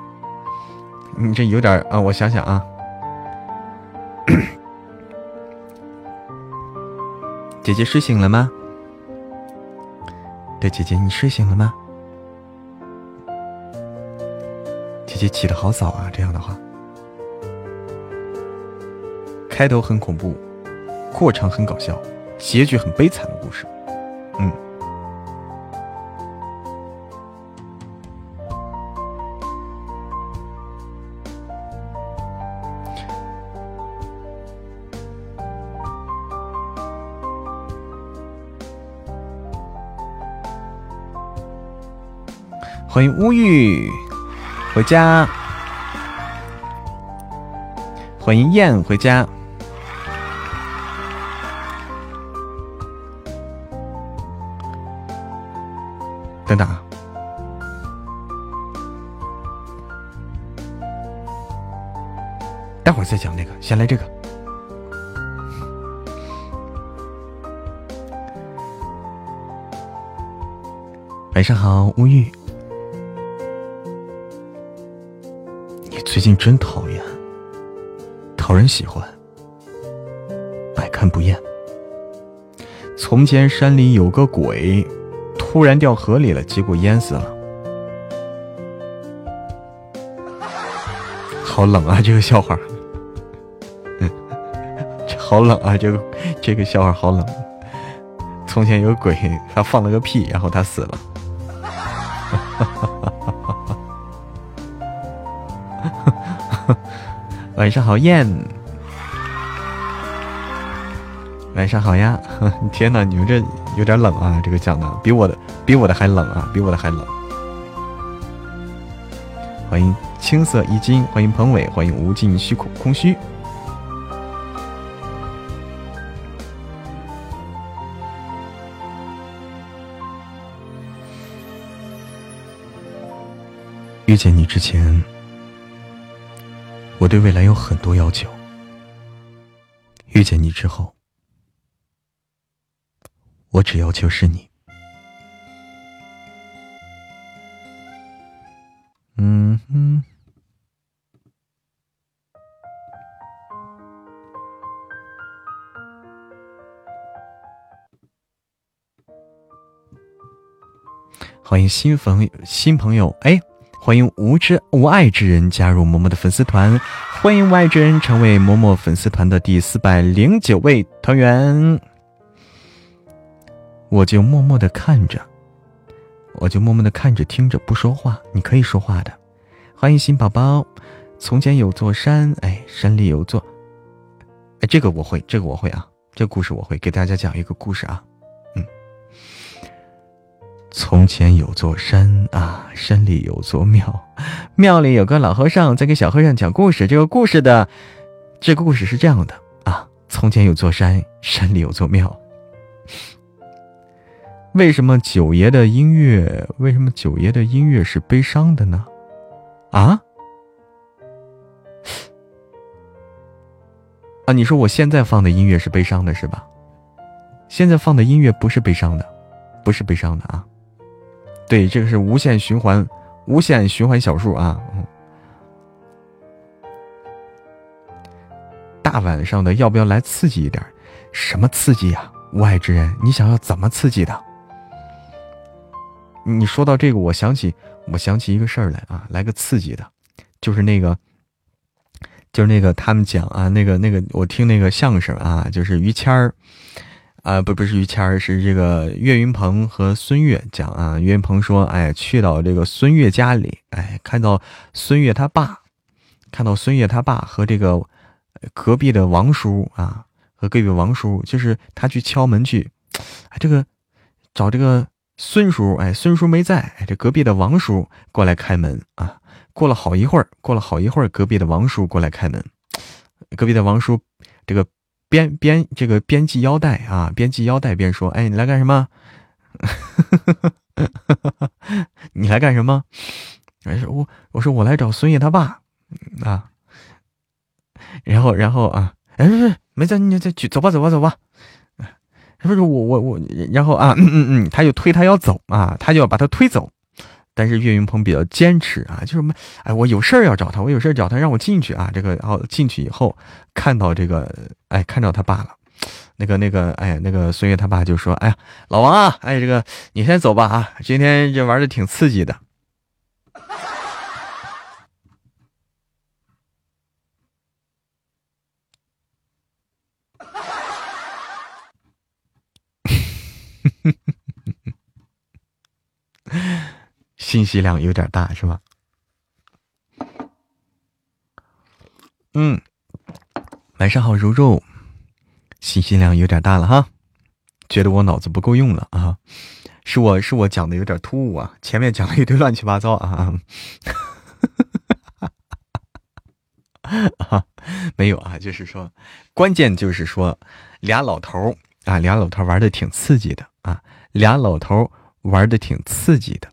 你这有点啊，我想想啊。姐姐睡醒了吗？对，姐姐你睡醒了吗？姐姐起的好早啊，这样的话，开头很恐怖，过程很搞笑，结局很悲惨的故事，嗯。欢迎乌玉回家，欢迎燕回家。先来这个。晚上好，乌玉。最近真讨厌，讨人喜欢，百看不厌。从前山里有个鬼，突然掉河里了，结果淹死了。好冷啊，这个笑话。好冷啊，这个这个笑话好冷。从前有鬼，他放了个屁，然后他死了。晚上好，燕。晚上好呀！天哪，你们这有点冷啊！这个讲的比我的比我的还冷啊，比我的还冷。欢迎青色衣襟，欢迎彭伟，欢迎无尽虚空空虚。遇见你之前。我对未来有很多要求，遇见你之后，我只要求是你。嗯哼，欢迎新朋新朋友，哎。欢迎无知无爱之人加入嬷嬷的粉丝团，欢迎无爱之人成为嬷嬷粉丝团的第四百零九位团员。我就默默的看着，我就默默的看着听着不说话，你可以说话的。欢迎新宝宝。从前有座山，哎，山里有座，哎，这个我会，这个我会啊，这故事我会给大家讲一个故事啊。从前有座山啊，山里有座庙，庙里有个老和尚在给小和尚讲故事。这个故事的，这个故事是这样的啊：从前有座山，山里有座庙。为什么九爷的音乐？为什么九爷的音乐是悲伤的呢？啊？啊？你说我现在放的音乐是悲伤的，是吧？现在放的音乐不是悲伤的，不是悲伤的啊。对，这个是无限循环，无限循环小数啊！大晚上的，要不要来刺激一点？什么刺激呀？无爱之人，你想要怎么刺激的？你说到这个，我想起我想起一个事儿来啊，来个刺激的，就是那个，就是那个他们讲啊，那个那个我听那个相声啊，就是于谦儿啊，不不是于谦儿，是这个岳云鹏和孙越讲啊。岳云鹏说：“哎，去到这个孙越家里，哎，看到孙越他爸，看到孙越他爸和这个隔壁的王叔啊，和隔壁王叔，就是他去敲门去，哎，这个找这个。”孙叔，哎，孙叔没在，这隔壁的王叔过来开门啊。过了好一会儿，过了好一会儿，隔壁的王叔过来开门。隔壁的王叔，这个边边这个边系腰带啊，边系腰带边说：“哎，你来干什么？你来干什么？”哎，说我我说我来找孙爷他爸啊。然后然后啊，哎，没在，你再去走吧，走吧，走吧。不是我我我，然后啊，嗯嗯嗯，他就推他要走啊，他就要把他推走，但是岳云鹏比较坚持啊，就是，哎，我有事儿要找他，我有事儿找他，让我进去啊，这个，然后进去以后看到这个，哎，看到他爸了，那个那个，哎，那个孙越他爸就说，哎呀，老王啊，哎，这个你先走吧啊，今天这玩的挺刺激的。信息量有点大，是吧？嗯，晚上好，柔柔。信息量有点大了哈，觉得我脑子不够用了啊？是我是我讲的有点突兀啊，前面讲了一堆乱七八糟啊。啊，没有啊，就是说，关键就是说，俩老头啊，俩老头玩的挺刺激的啊，俩老头玩的挺刺激的。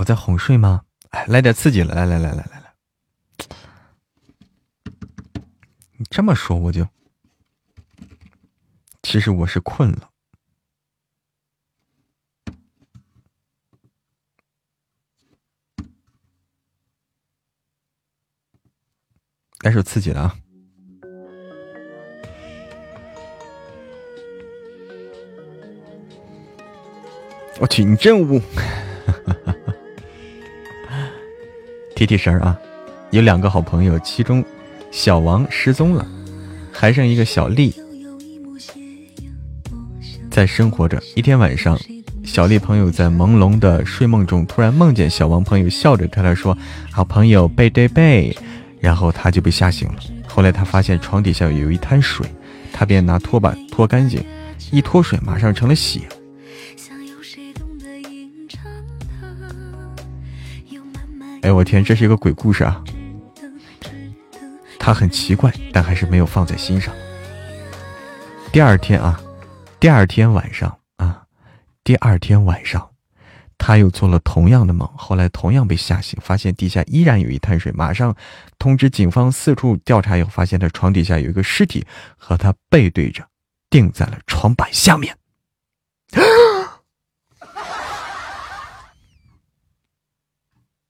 我在哄睡吗？哎，来点刺激了，来来来来来来，你这么说我就，其实我是困了。来首刺激的啊！我去，你真污！提提神啊！有两个好朋友，其中小王失踪了，还剩一个小丽在生活着。一天晚上，小丽朋友在朦胧的睡梦中，突然梦见小王朋友笑着对他说：“好朋友背对背。”然后他就被吓醒了。后来他发现床底下有一滩水，他便拿拖把拖干净，一脱水马上成了血。哎，我天，这是一个鬼故事啊！他很奇怪，但还是没有放在心上。第二天啊，第二天晚上啊，第二天晚上，他又做了同样的梦，后来同样被吓醒，发现地下依然有一滩水，马上通知警方四处调查，以后发现他床底下有一个尸体，和他背对着，钉在了床板下面。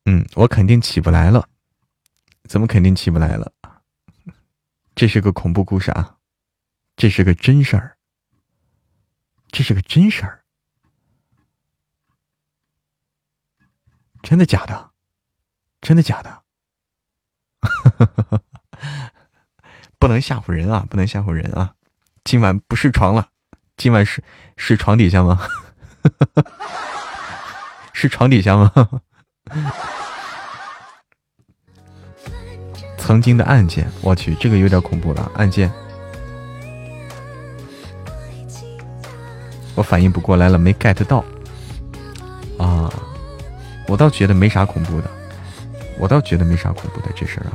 嗯，我肯定起不来了。怎么肯定起不来了？这是个恐怖故事啊！这是个真事儿。这是个真事儿。真的假的？真的假的？不能吓唬人啊！不能吓唬人啊！今晚不是床了，今晚是是床底下吗？是床底下吗？曾经的案件，我去，这个有点恐怖了。案件，我反应不过来了，没 get 到。啊，我倒觉得没啥恐怖的，我倒觉得没啥恐怖的这事儿啊，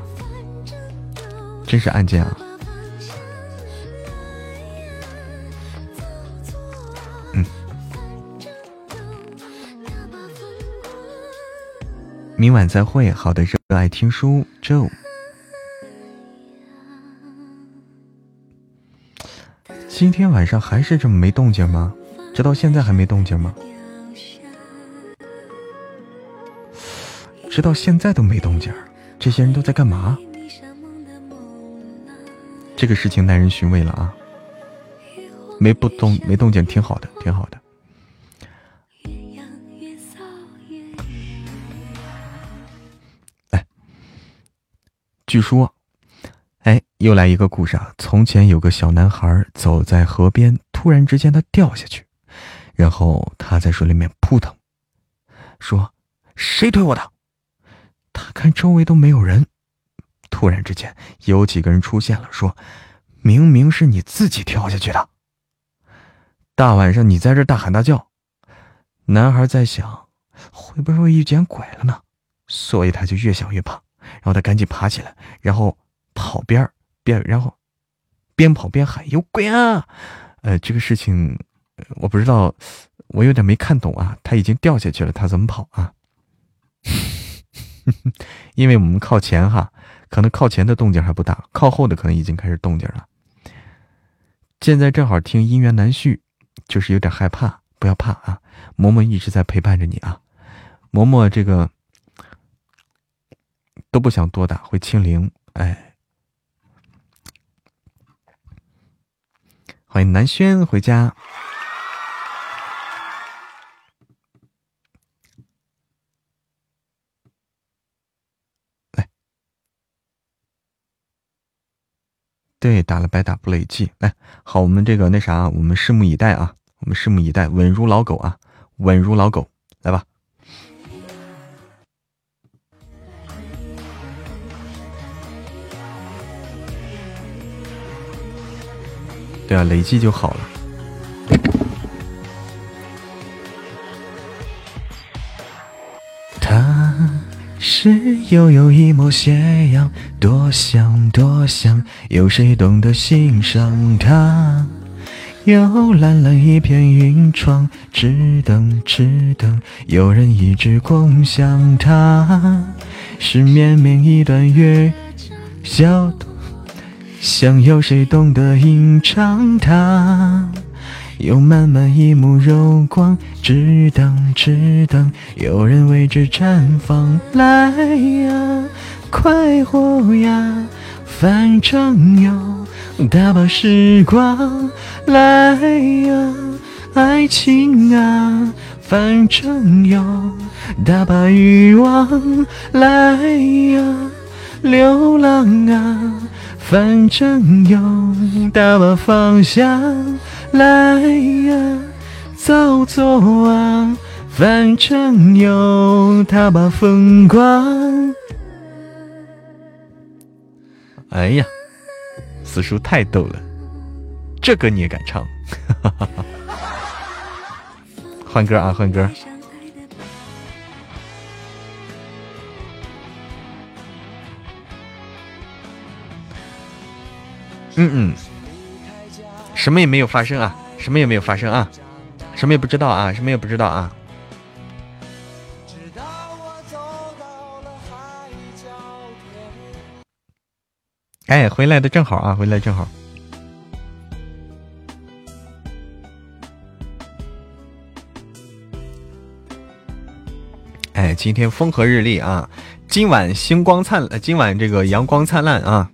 真是案件啊。明晚再会。好的，热爱听书，Joe。今天晚上还是这么没动静吗？直到现在还没动静吗？直到现在都没动静，这些人都在干嘛？这个事情耐人寻味了啊！没不动没动静，挺好的，挺好的。据说，哎，又来一个故事啊！从前有个小男孩走在河边，突然之间他掉下去，然后他在水里面扑腾，说：“谁推我的？”他看周围都没有人，突然之间有几个人出现了，说：“明明是你自己跳下去的。”大晚上你在这大喊大叫，男孩在想，会不会遇见鬼了呢？所以他就越想越怕，然后他赶紧爬起来，然后跑边边，然后边跑边喊有鬼啊！呃，这个事情我不知道，我有点没看懂啊。他已经掉下去了，他怎么跑啊？因为我们靠前哈，可能靠前的动静还不大，靠后的可能已经开始动静了。现在正好听姻缘难续。就是有点害怕，不要怕啊！嬷嬷一直在陪伴着你啊，嬷嬷这个都不想多打，会清零。哎，欢迎南轩回家。来，对，打了白打不累计。来，好，我们这个那啥，我们拭目以待啊。我们拭目以待，稳如老狗啊，稳如老狗，来吧。对啊，累计就好了。他是悠悠一抹斜阳，多想多想，有谁懂得欣赏他？有蓝蓝一片云窗，只等只等有人一直共享它。是绵绵一段月，小，想有谁懂得吟唱它？有满满一幕柔光，只等只等有人为之绽放。来呀，快活呀，反正有。大把时光来呀，爱情啊，反正有大把欲望来呀，流浪啊，反正有大把方向来呀，走走啊，反正有大把风光。哎呀！四叔太逗了，这歌你也敢唱？换歌啊，换歌！嗯嗯，什么也没有发生啊，什么也没有发生啊，什么也不知道啊，什么也不知道啊。哎，回来的正好啊，回来正好。哎，今天风和日丽啊，今晚星光灿，今晚这个阳光灿烂啊。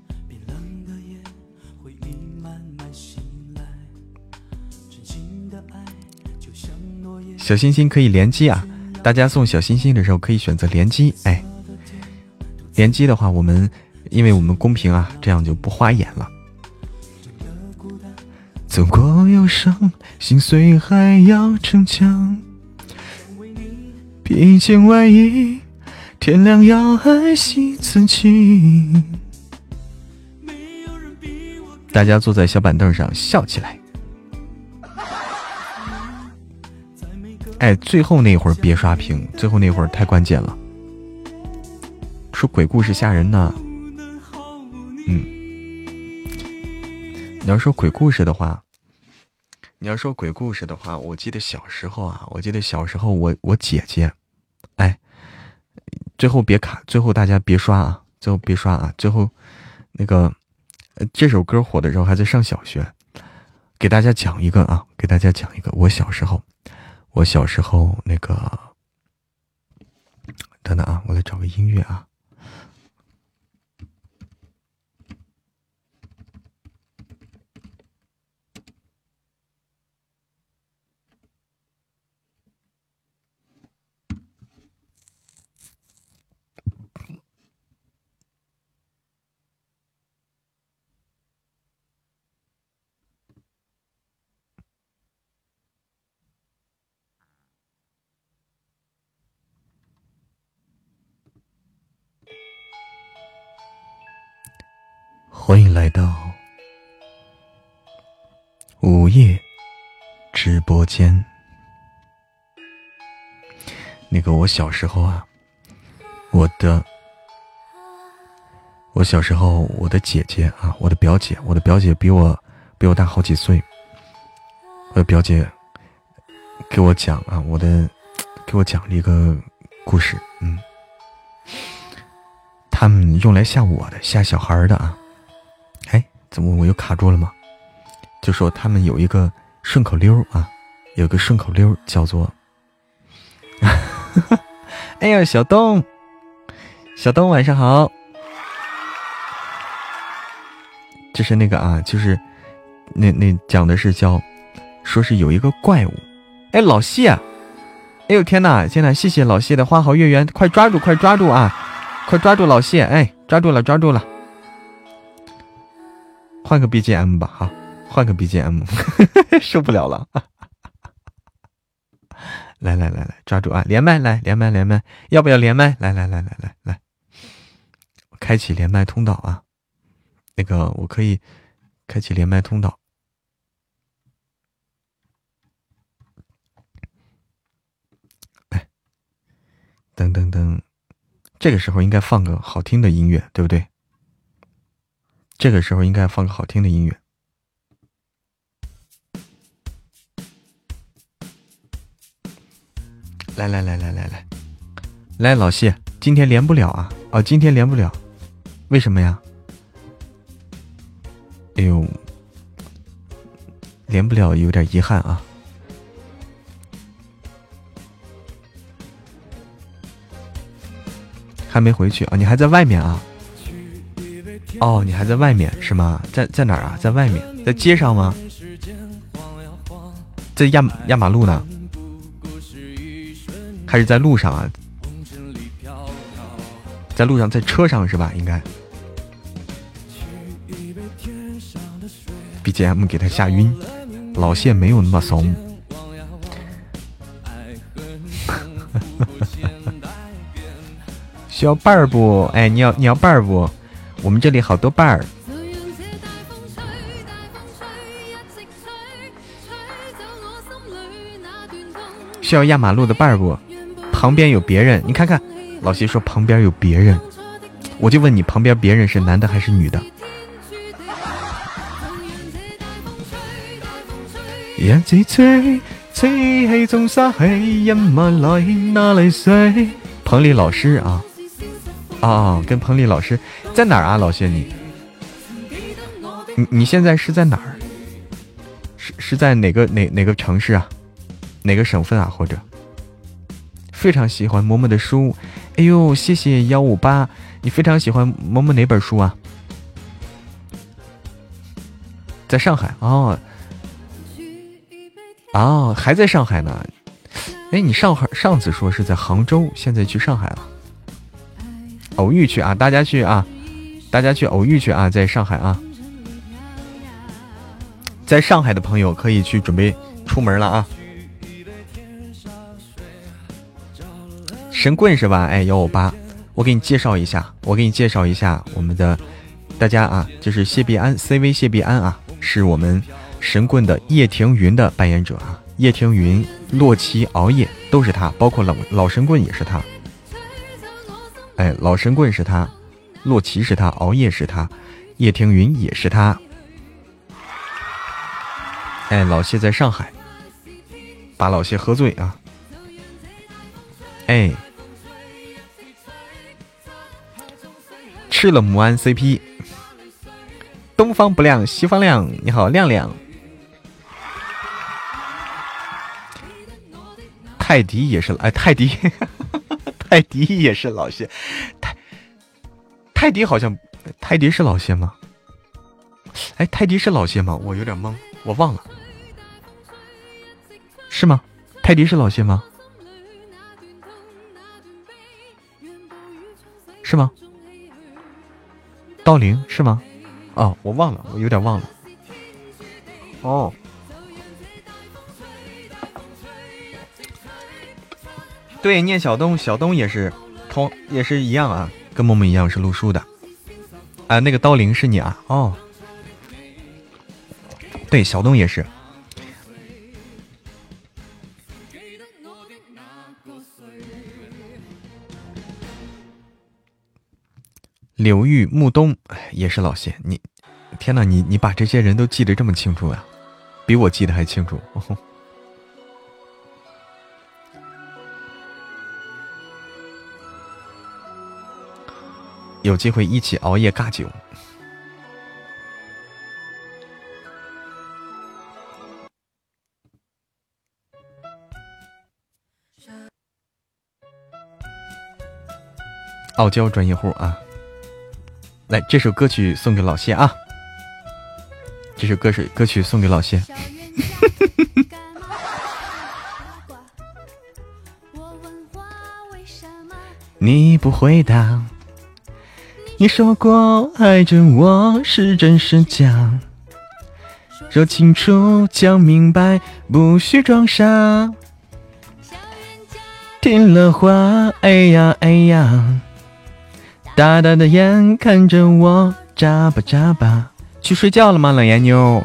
小心心可以连击啊，大家送小心心的时候可以选择连击。哎，连击的话，我们。因为我们公平啊，这样就不花眼了。走过忧伤，心碎还要逞强。披件外衣，天亮要爱惜自己。大家坐在小板凳上笑起来。哎，最后那会儿别刷屏，最后那会儿太关键了。说鬼故事吓人呢。嗯，你要说鬼故事的话，你要说鬼故事的话，我记得小时候啊，我记得小时候我我姐姐，哎，最后别卡，最后大家别刷啊，最后别刷啊，最后那个这首歌火的时候还在上小学，给大家讲一个啊，给大家讲一个，我小时候，我小时候那个，等等啊，我来找个音乐啊。欢迎来到午夜直播间。那个，我小时候啊，我的，我小时候，我的姐姐啊，我的表姐，我的表姐比我比我大好几岁。我的表姐给我讲啊，我的给我讲了一个故事，嗯，他们用来吓我的，吓小孩的啊。怎么我又卡住了吗？就说他们有一个顺口溜啊，有个顺口溜叫做。哎呀，小东，小东晚上好。就是那个啊，就是那那讲的是叫，说是有一个怪物。哎，老谢，哎呦天哪！现在谢谢老谢的花好月圆，快抓住，快抓住啊！快抓住老谢，哎，抓住了，抓住了。换个 BGM 吧，好，换个 BGM，受不了了。来来来来，抓住啊！连麦来，连麦连麦，要不要连麦？来来来来来来，开启连麦通道啊！那个我可以开启连麦通道。哎，噔噔噔，这个时候应该放个好听的音乐，对不对？这个时候应该放个好听的音乐。来来来来来来，来老谢，今天连不了啊！哦，今天连不了，为什么呀？哎呦，连不了有点遗憾啊！还没回去啊？你还在外面啊？哦，你还在外面是吗？在在哪儿啊？在外面，在街上吗？在压压马路呢？还是在路上啊，在路上，在车上是吧？应该。BGM 给他吓晕，老谢没有那么怂。需要伴儿不？哎，你要你要伴儿不？我们这里好多伴儿。需要压马路的伴儿不？旁边有别人，你看看，老谢说旁边有别人，我就问你，旁边别人是男的还是女的？彭丽老师啊，啊，跟彭丽老师在哪儿啊？老谢你，你你现在是在哪儿？是是在哪个哪哪个城市啊？哪个省份啊？或者？非常喜欢嬷嬷的书，哎呦，谢谢幺五八，你非常喜欢嬷嬷哪本书啊？在上海哦，哦，还在上海呢。哎，你上海上次说是在杭州，现在去上海了。偶遇去啊，大家去啊，大家去偶遇去啊，在上海啊，在上海的朋友可以去准备出门了啊。神棍是吧？哎，幺五八，我给你介绍一下，我给你介绍一下我们的大家啊，就是谢必安，CV 谢必安啊，是我们神棍的叶庭云的扮演者啊，叶庭云、洛奇、熬夜都是他，包括老老神棍也是他。哎，老神棍是他，洛奇是他，熬夜是他，叶庭云也是他。哎，老谢在上海，把老谢喝醉啊！哎。吃了母安 CP，东方不亮西方亮。你好，亮亮。泰迪也是，哎，泰迪，泰迪也是老谢。泰泰迪好像，泰迪是老谢吗？哎，泰迪是老谢吗？我有点懵，我忘了，是吗？泰迪是老谢吗？是吗？道灵是吗？哦，我忘了，我有点忘了。哦，对，念小东，小东也是同，也是一样啊，跟默默一样是录书的。啊，那个刀灵是你啊？哦，对，小东也是。刘玉木东也是老谢，你天哪，你你把这些人都记得这么清楚呀？比我记得还清楚。有机会一起熬夜尬酒。傲娇专业户啊！来，这首歌曲送给老谢啊！这首歌是歌曲送给老谢。你不回答，你说过爱着我是真是假？说清楚，讲明白，不许装傻。听了话，哎呀哎呀。大大的眼看着我，眨巴眨巴。去睡觉了吗，冷颜妞？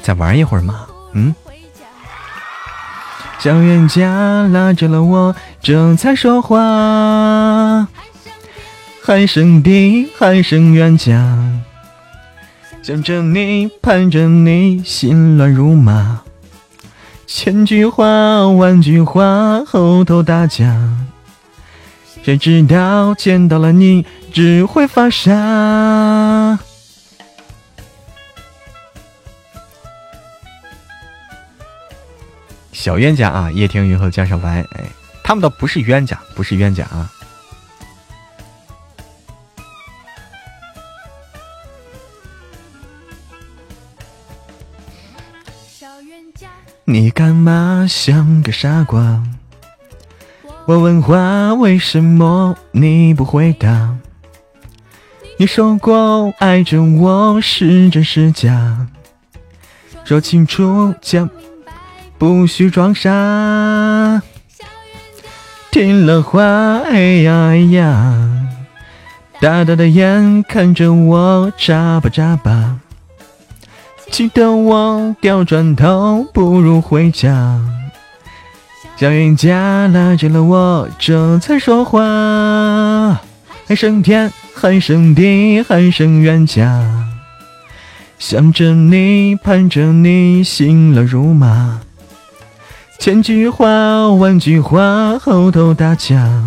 再玩一会儿嘛。嗯。小冤家拉着了我，这才说话。喊声弟，喊声冤家。想着你，盼着你，心乱如麻。千句话，万句话，后头打架。谁知道见到了你只会发傻？小冤家啊，叶天云和江小白，哎，他们倒不是冤家，不是冤家啊。你干嘛像个傻瓜？我问话，为什么你不回答？你说过爱着我是真是假？说清楚讲，不许装傻。听了话，哎呀哎呀，大大的眼看着我，眨巴眨巴，气得我掉转头，不如回家。小冤家拉着了我，这才说话。喊声天，喊声地，喊声冤家。想着你，盼着你，心乱如麻。千句话，万句话，后头打架。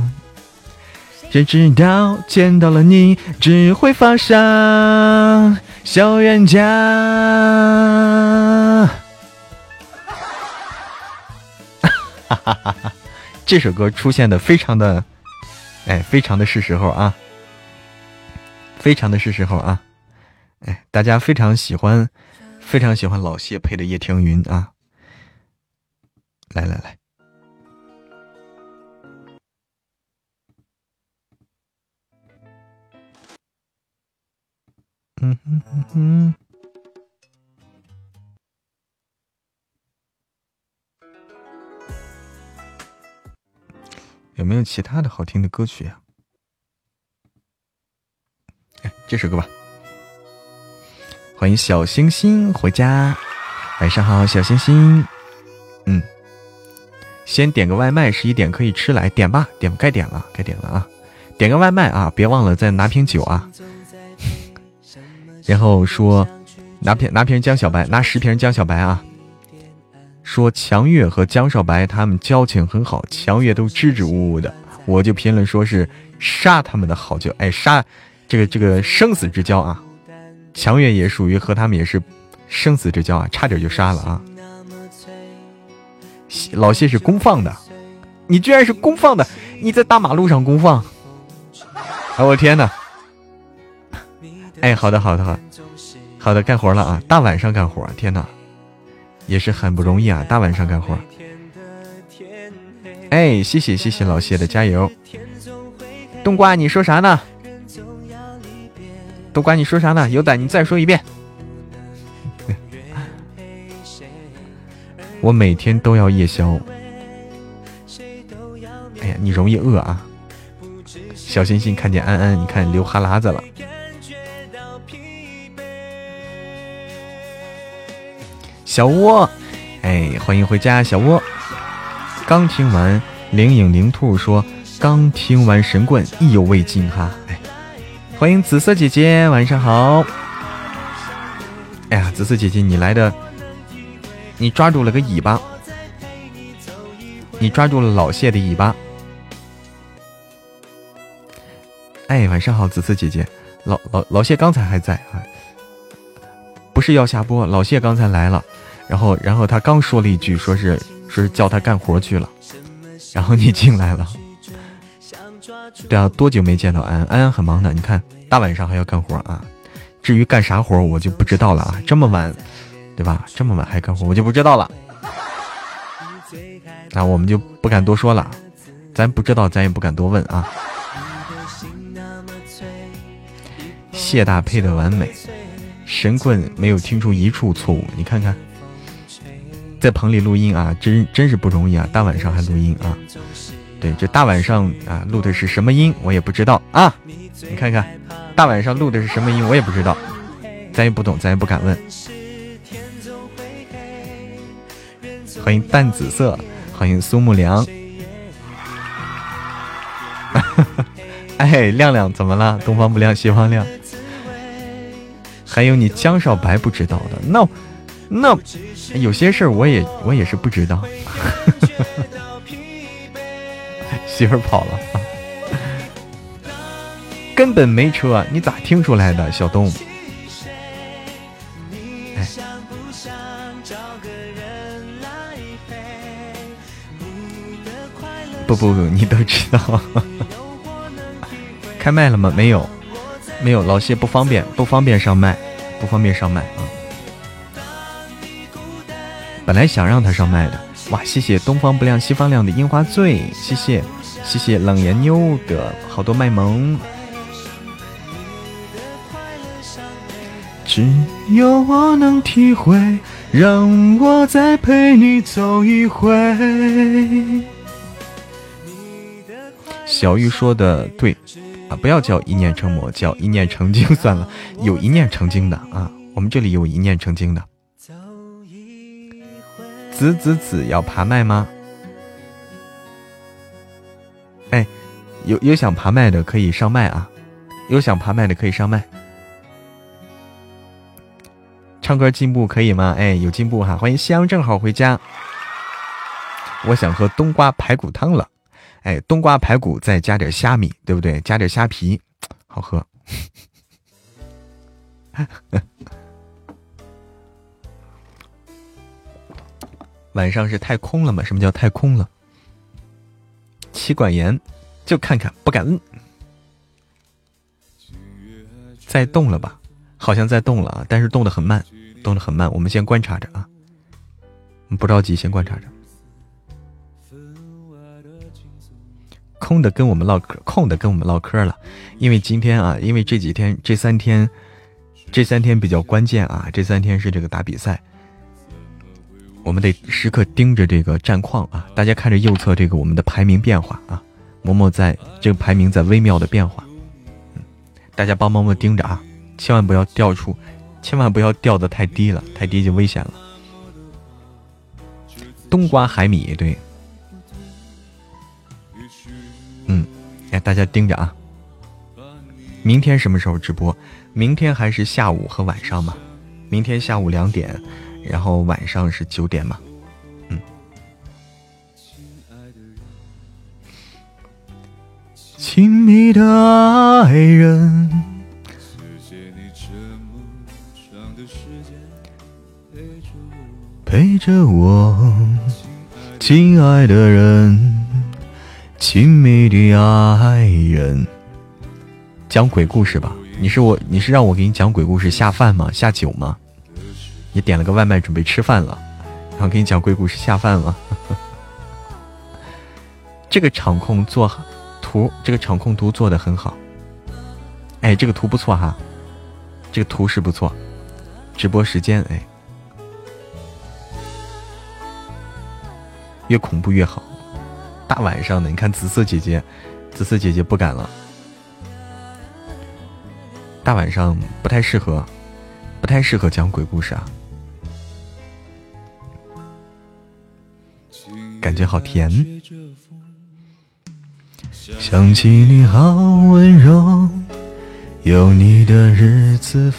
谁知道见到了你，只会发傻。小冤家。这首歌出现的非常的，哎，非常的是时候啊，非常的是时候啊，哎，大家非常喜欢，非常喜欢老谢配的叶听云啊，来来来，嗯哼哼哼。有没有其他的好听的歌曲呀？哎，这首歌吧。欢迎小星星回家，晚上好，小星星。嗯，先点个外卖，十一点可以吃来点吧，点该点了，该点了啊！点个外卖啊，别忘了再拿瓶酒啊。然后说拿瓶拿瓶江小白，拿十瓶江小白啊。说强月和江少白他们交情很好，强月都支支吾吾的，我就评论说是杀他们的好交，哎杀这个这个生死之交啊，强月也属于和他们也是生死之交啊，差点就杀了啊。老谢是公放的，你居然是公放的，你在大马路上公放，哎我天哪！哎好的好的好，好的干活了啊，大晚上干活，天哪！也是很不容易啊，大晚上干活。哎，谢谢谢谢老谢的加油。冬瓜，你说啥呢？冬瓜，你说啥呢？有胆你再说一遍。我每天都要夜宵。哎呀，你容易饿啊。小星星看见安安，你看流哈喇子了。小窝，哎，欢迎回家，小窝。刚听完灵影灵兔说，刚听完神棍，意犹未尽哈。哎，欢迎紫色姐姐，晚上好。哎呀，紫色姐姐，你来的，你抓住了个尾巴，你抓住了老谢的尾巴。哎，晚上好，紫色姐姐，老老老谢刚才还在啊，不是要下播，老谢刚才来了，然后然后他刚说了一句，说是说是叫他干活去了，然后你进来了。对啊，多久没见到安安？安安很忙的，你看大晚上还要干活啊。至于干啥活，我就不知道了啊！这么晚，对吧？这么晚还干活，我就不知道了。那我们就不敢多说了，咱不知道，咱也不敢多问啊。谢大配的完美，神棍没有听出一处错误。你看看，在棚里录音啊，真真是不容易啊！大晚上还录音啊？对，这大晚上啊，录的是什么音，我也不知道啊。你看看。大晚上录的是什么音？我也不知道，咱也不懂，咱也不敢问。欢迎淡紫色，欢迎苏木良。哎，亮亮怎么了？东方不亮西方亮。还有你江少白不知道的，那那有些事儿我也我也是不知道。媳妇跑了。根本没车，你咋听出来的，小东？哎，不不不，你都知道。开麦了吗？没有，没有。老谢不方便，不方便上麦，不方便上麦啊。本来想让他上麦的。哇，谢谢东方不亮西方亮的樱花醉，谢谢谢谢冷颜妞的好多卖萌。只有我能体会，让我再陪你走一回。小玉说的对啊，不要叫一念成魔，叫一念成精算了。有一念成精的啊，我们这里有一念成精的。子子子要爬麦吗？哎，有有想爬麦的可以上麦啊，有想爬麦的可以上麦。唱歌进步可以吗？哎，有进步哈！欢迎夕阳正好回家。我想喝冬瓜排骨汤了，哎，冬瓜排骨再加点虾米，对不对？加点虾皮，好喝。晚上是太空了吗？什么叫太空了？妻管严，就看看，不敢问。在动了吧？好像在动了啊，但是动的很慢。动得很慢，我们先观察着啊，不着急，先观察着。空的跟我们唠嗑，空的跟我们唠嗑了，因为今天啊，因为这几天这三天，这三天比较关键啊，这三天是这个打比赛，我们得时刻盯着这个战况啊。大家看着右侧这个我们的排名变化啊，嬷嬷在这个排名在微妙的变化，嗯，大家帮嬷嬷盯着啊，千万不要掉出。千万不要掉的太低了，太低就危险了。冬瓜海米，对，嗯，哎，大家盯着啊！明天什么时候直播？明天还是下午和晚上吧？明天下午两点，然后晚上是九点嘛？嗯。亲密的爱人。陪着我，亲爱的人，亲密的爱人。讲鬼故事吧，你是我，你是让我给你讲鬼故事下饭吗？下酒吗？你点了个外卖准备吃饭了，然后给你讲鬼故事下饭了。这个场控做图，这个场控图做的很好。哎，这个图不错哈，这个图是不错。直播时间，哎。越恐怖越好，大晚上的，你看紫色姐姐，紫色姐姐不敢了。大晚上不太适合，不太适合讲鬼故事啊。感觉好甜。想起你好温柔，有你的日子。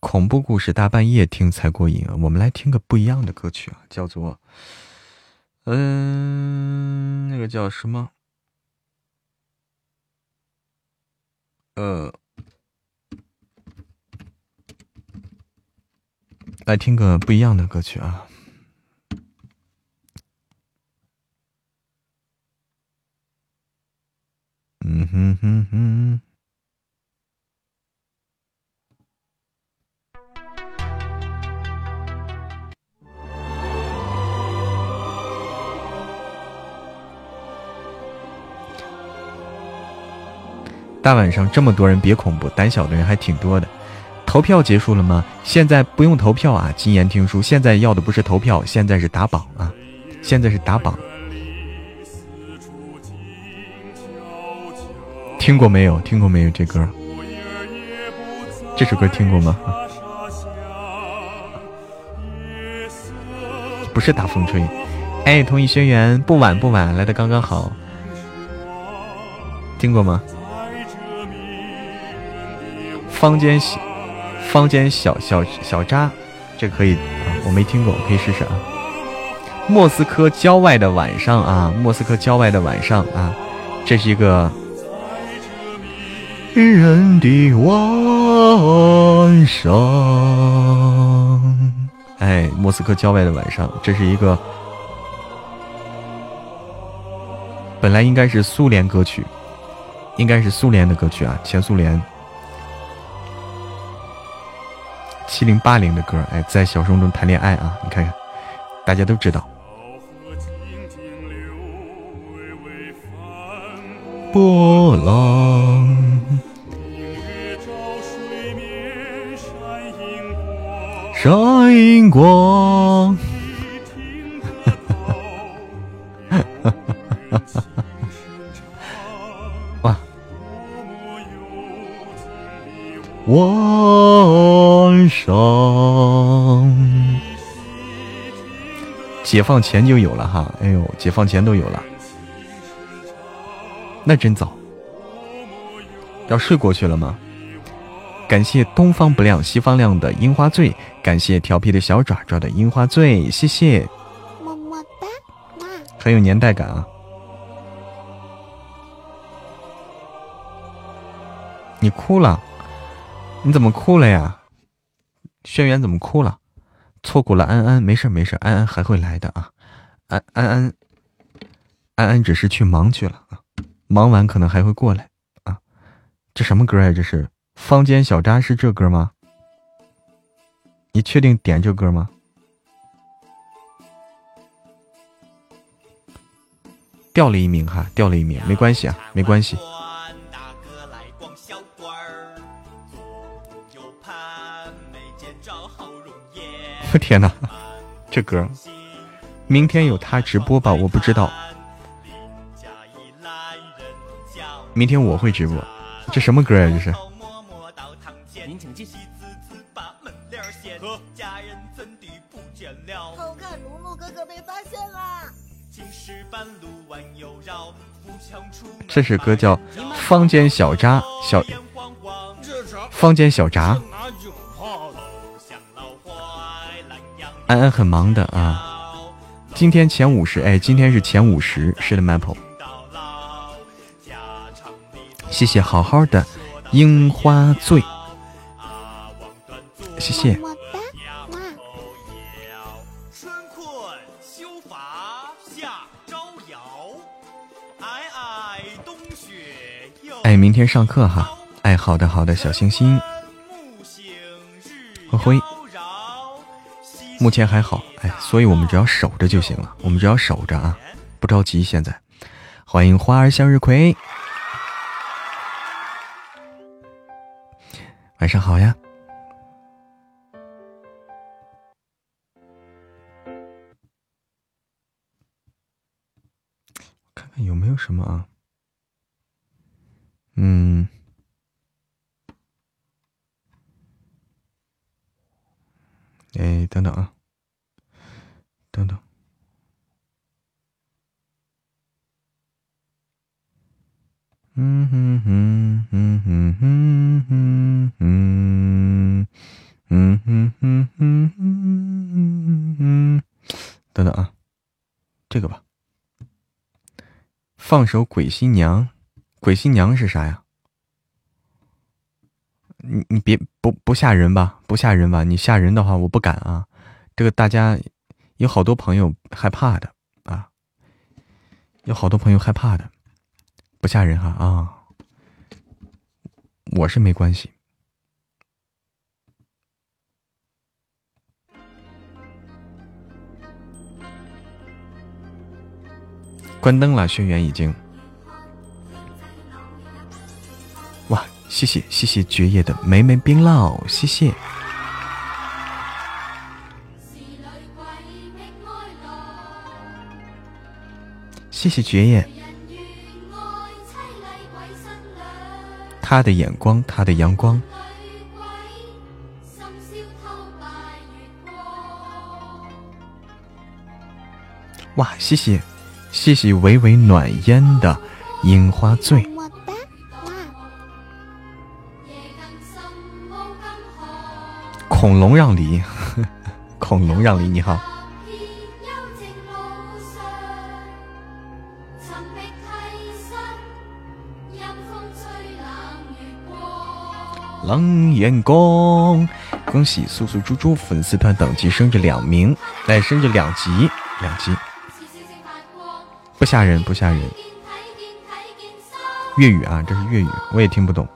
恐怖故事大半夜听才过瘾啊！我们来听个不一样的歌曲啊，叫做，嗯，那个叫什么？呃，来听个不一样的歌曲啊。嗯哼哼哼。大晚上这么多人，别恐怖，胆小的人还挺多的。投票结束了吗？现在不用投票啊！金言听书，现在要的不是投票，现在是打榜啊！现在是打榜。听过没有？听过没有？这歌，这首歌听过吗？不是大风吹。哎，同一学员，不晚不晚，来的刚刚好。听过吗？坊间喜，坊间小小小渣，这可以，我没听过，可以试试啊。莫斯科郊外的晚上啊，莫斯科郊外的晚上啊，这是一个迷人的晚上。哎，莫斯科郊外的晚上，这是一个本来应该是苏联歌曲，应该是苏联的歌曲啊，前苏联。七零八零的歌，哎，在小声中谈恋爱啊！你看看，大家都知道。波浪，闪银光。晚上，解放前就有了哈，哎呦，解放前都有了，那真早，要睡过去了吗？感谢东方不亮西方亮的樱花醉，感谢调皮的小爪爪的樱花醉，谢谢，么么哒，很有年代感啊，你哭了。你怎么哭了呀？轩辕怎么哭了？错过了安安，没事没事，安安还会来的啊！安安安安安只是去忙去了啊，忙完可能还会过来啊。这什么歌呀？这是坊间小渣是这歌吗？你确定点这歌吗？掉了一名哈，掉了一名，没关系啊，没关系。我 天哪，这歌，明天有他直播吧？我不知道，明天我会直播。这什么歌呀？这是。这首歌叫《坊间小渣小》，坊间小渣。安安很忙的啊，今天前五十，哎，今天是前五十，是的，Maple，谢谢好好的樱花醉，谢谢。哎，明天上课哈，哎，好的好的，小星星，灰灰。目前还好，哎，所以我们只要守着就行了，我们只要守着啊，不着急。现在，欢迎花儿向日葵，晚上好呀，看看有没有什么啊，嗯。哎，等等啊，等等。嗯哼哼哼哼哼哼哼，嗯哼哼哼哼哼哼，等等啊，这个吧，放首《鬼新娘》，《鬼新娘》是啥呀？你你别不不吓人吧？不吓人吧？你吓人的话，我不敢啊。这个大家有好多朋友害怕的啊，有好多朋友害怕的，不吓人哈啊。我是没关系。关灯了，轩辕已经。谢谢谢谢爵爷的梅梅冰酪，谢谢。谢谢爵爷。他的眼光，他的阳光。哇，谢谢，谢谢微微暖烟的樱花醉。恐龙让梨，恐龙让梨，你好。冷眼光，恭喜素素猪猪粉丝团等级升至两名，来升至两级，两级，不吓人，不吓人。粤语啊，这是粤语，我也听不懂。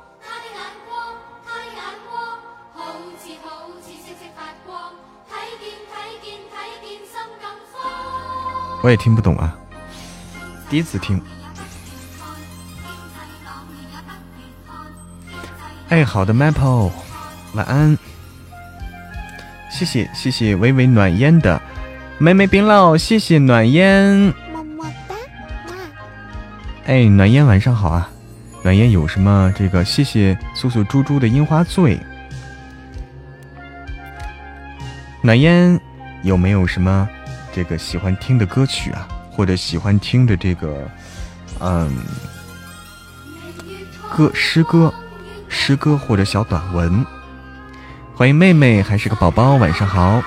我也听不懂啊，第一次听。哎，好的，Maple，晚安。谢谢谢谢微微暖烟的妹妹冰酪，谢谢暖烟，么么哒，哎，暖烟晚上好啊，暖烟有什么这个？谢谢素素猪猪的樱花醉。暖烟有没有什么这个喜欢听的歌曲啊？或者喜欢听的这个嗯歌诗歌？诗歌或者小短文，欢迎妹妹，还是个宝宝，晚上好。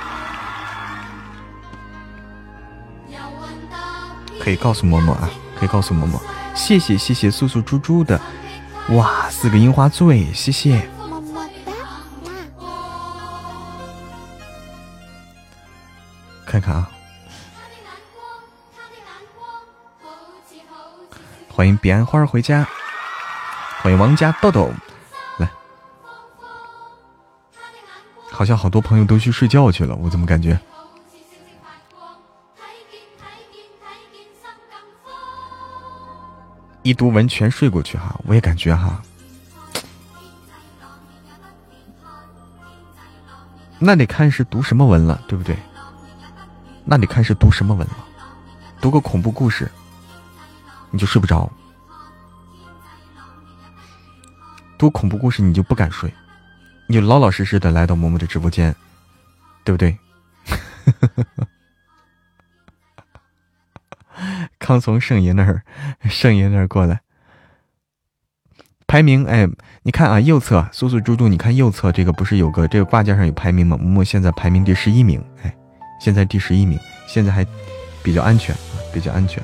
可以告诉嬷嬷啊，可以告诉嬷嬷，谢谢谢谢素素猪猪的，哇，四个樱花醉，谢谢。看看啊，欢迎彼岸花回家，欢迎王家豆豆来。好像好多朋友都去睡觉去了，我怎么感觉？一读文全睡过去哈，我也感觉哈。那得看是读什么文了，对不对？那得看是读什么文了。读个恐怖故事，你就睡不着；读恐怖故事，你就不敢睡。你就老老实实的来到嬷嬷的直播间，对不对？刚从圣爷那儿，圣爷那儿过来。排名，哎，你看啊，右侧苏苏猪猪，你看右侧这个不是有个这个挂件上有排名吗？嬷嬷现在排名第十一名，哎，现在第十一名，现在还比较安全，比较安全。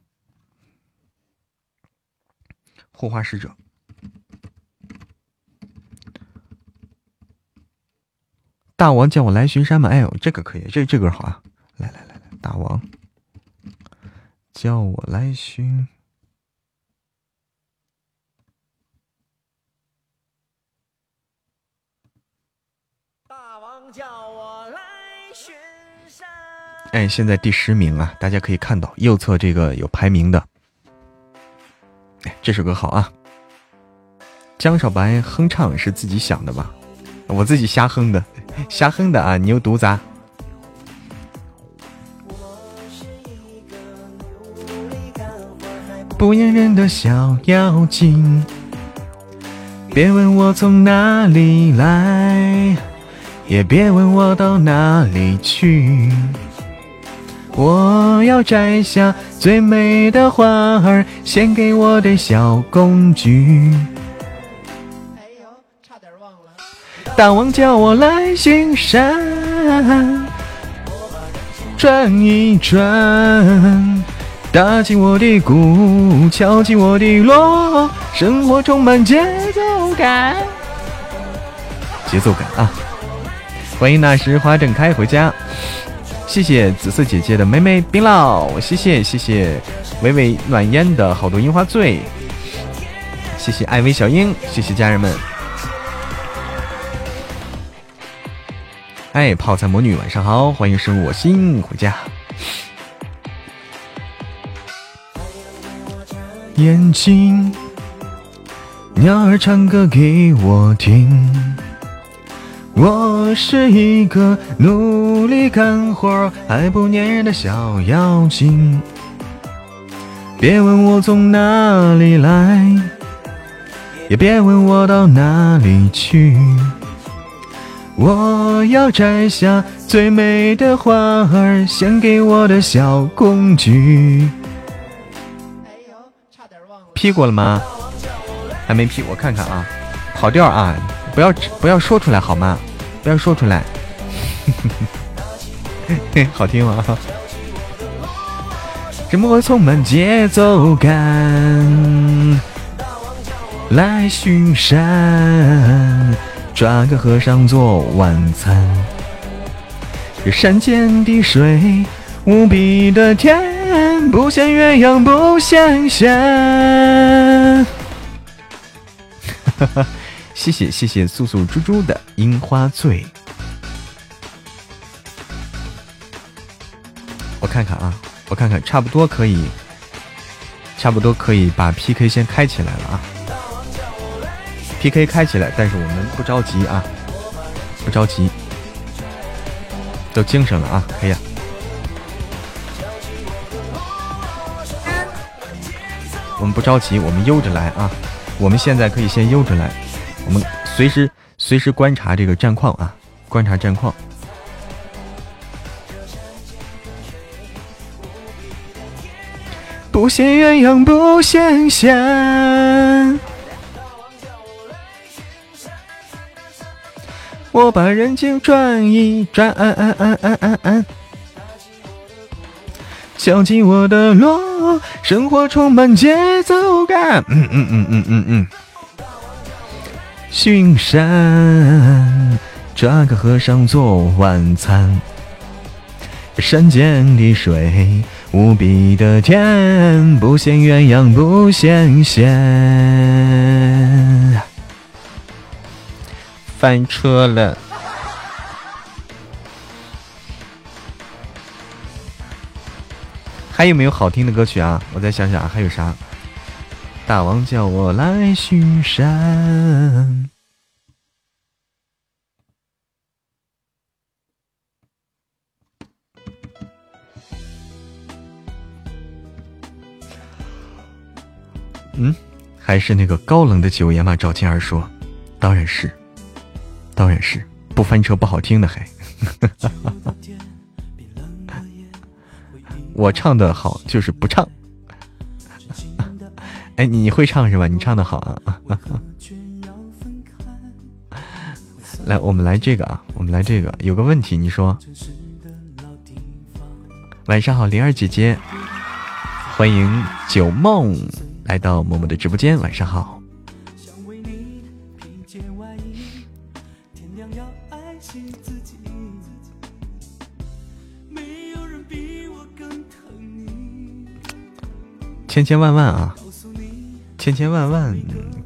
护花使者。大王叫我来巡山吗？哎呦，这个可以，这这歌好啊！来来来来，大王叫我来巡。大王叫我来巡山。哎，现在第十名啊，大家可以看到右侧这个有排名的。这首歌好啊！江少白哼唱是自己想的吧？我自己瞎哼的，瞎哼的啊！你又犊子！不粘人的小妖精，别问我从哪里来，也别问我到哪里去。我要摘下最美的花儿，献给我的小公举。哎呦，差点忘了。大王叫我来巡山，转一转。打起我的鼓，敲起我的锣，生活充满节奏感，节奏感啊！欢迎那时花正开回家，谢谢紫色姐姐的妹妹冰酪，谢谢谢谢微微暖烟的好多樱花醉，谢谢艾薇小樱，谢谢家人们。哎，泡菜魔女晚上好，欢迎生我心回家。眼睛，鸟儿唱歌给我听。我是一个努力干活还不粘人的小妖精。别问我从哪里来，也别问我到哪里去。我要摘下最美的花儿，献给我的小公举。P 过了吗？还没 P，我看看啊，跑调啊，不要不要说出来好吗？不要说出来，嘿 嘿好听吗？这么充满节奏感，来巡山，抓个和尚做晚餐。这山间的水，无比的甜。不羡鸳鸯不羡仙，哈 哈谢谢谢谢素素猪猪的樱花醉。我看看啊，我看看，差不多可以，差不多可以把 PK 先开起来了啊。PK 开起来，但是我们不着急啊，不着急，都精神了啊，可以啊。我们不着急，我们悠着来啊！我们现在可以先悠着来，我们随时随时观察这个战况啊，观察战况。不羡鸳鸯不羡仙，我把人间转一转。敲起我的锣，生活充满节奏感。嗯嗯嗯嗯嗯嗯。巡山，抓个和尚做晚餐。山间的水无比的甜，不羡鸳鸯不羡仙。翻车了。还有没有好听的歌曲啊？我再想想，还有啥？大王叫我来巡山。嗯，还是那个高冷的九爷吗？赵青儿说：“当然是，当然是，不翻车不好听的还。” 我唱的好就是不唱，哎，你会唱是吧？你唱的好啊！来，我们来这个啊，我们来这个。有个问题，你说。晚上好，灵儿姐姐，欢迎九梦来到默默的直播间。晚上好。千千万万啊，千千万万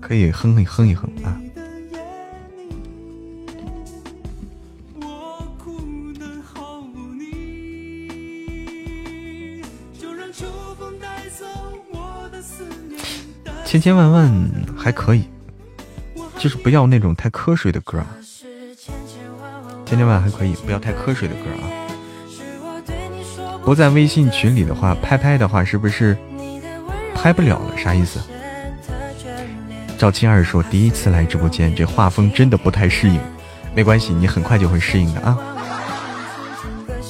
可以哼一哼一哼啊！千千万万还可以，就是不要那种太瞌睡的歌啊。千千万还可以，不要太瞌睡的歌啊。不在微信群里的话，拍拍的话是不是拍不了了？啥意思？赵青儿说第一次来直播间，这画风真的不太适应。没关系，你很快就会适应的啊。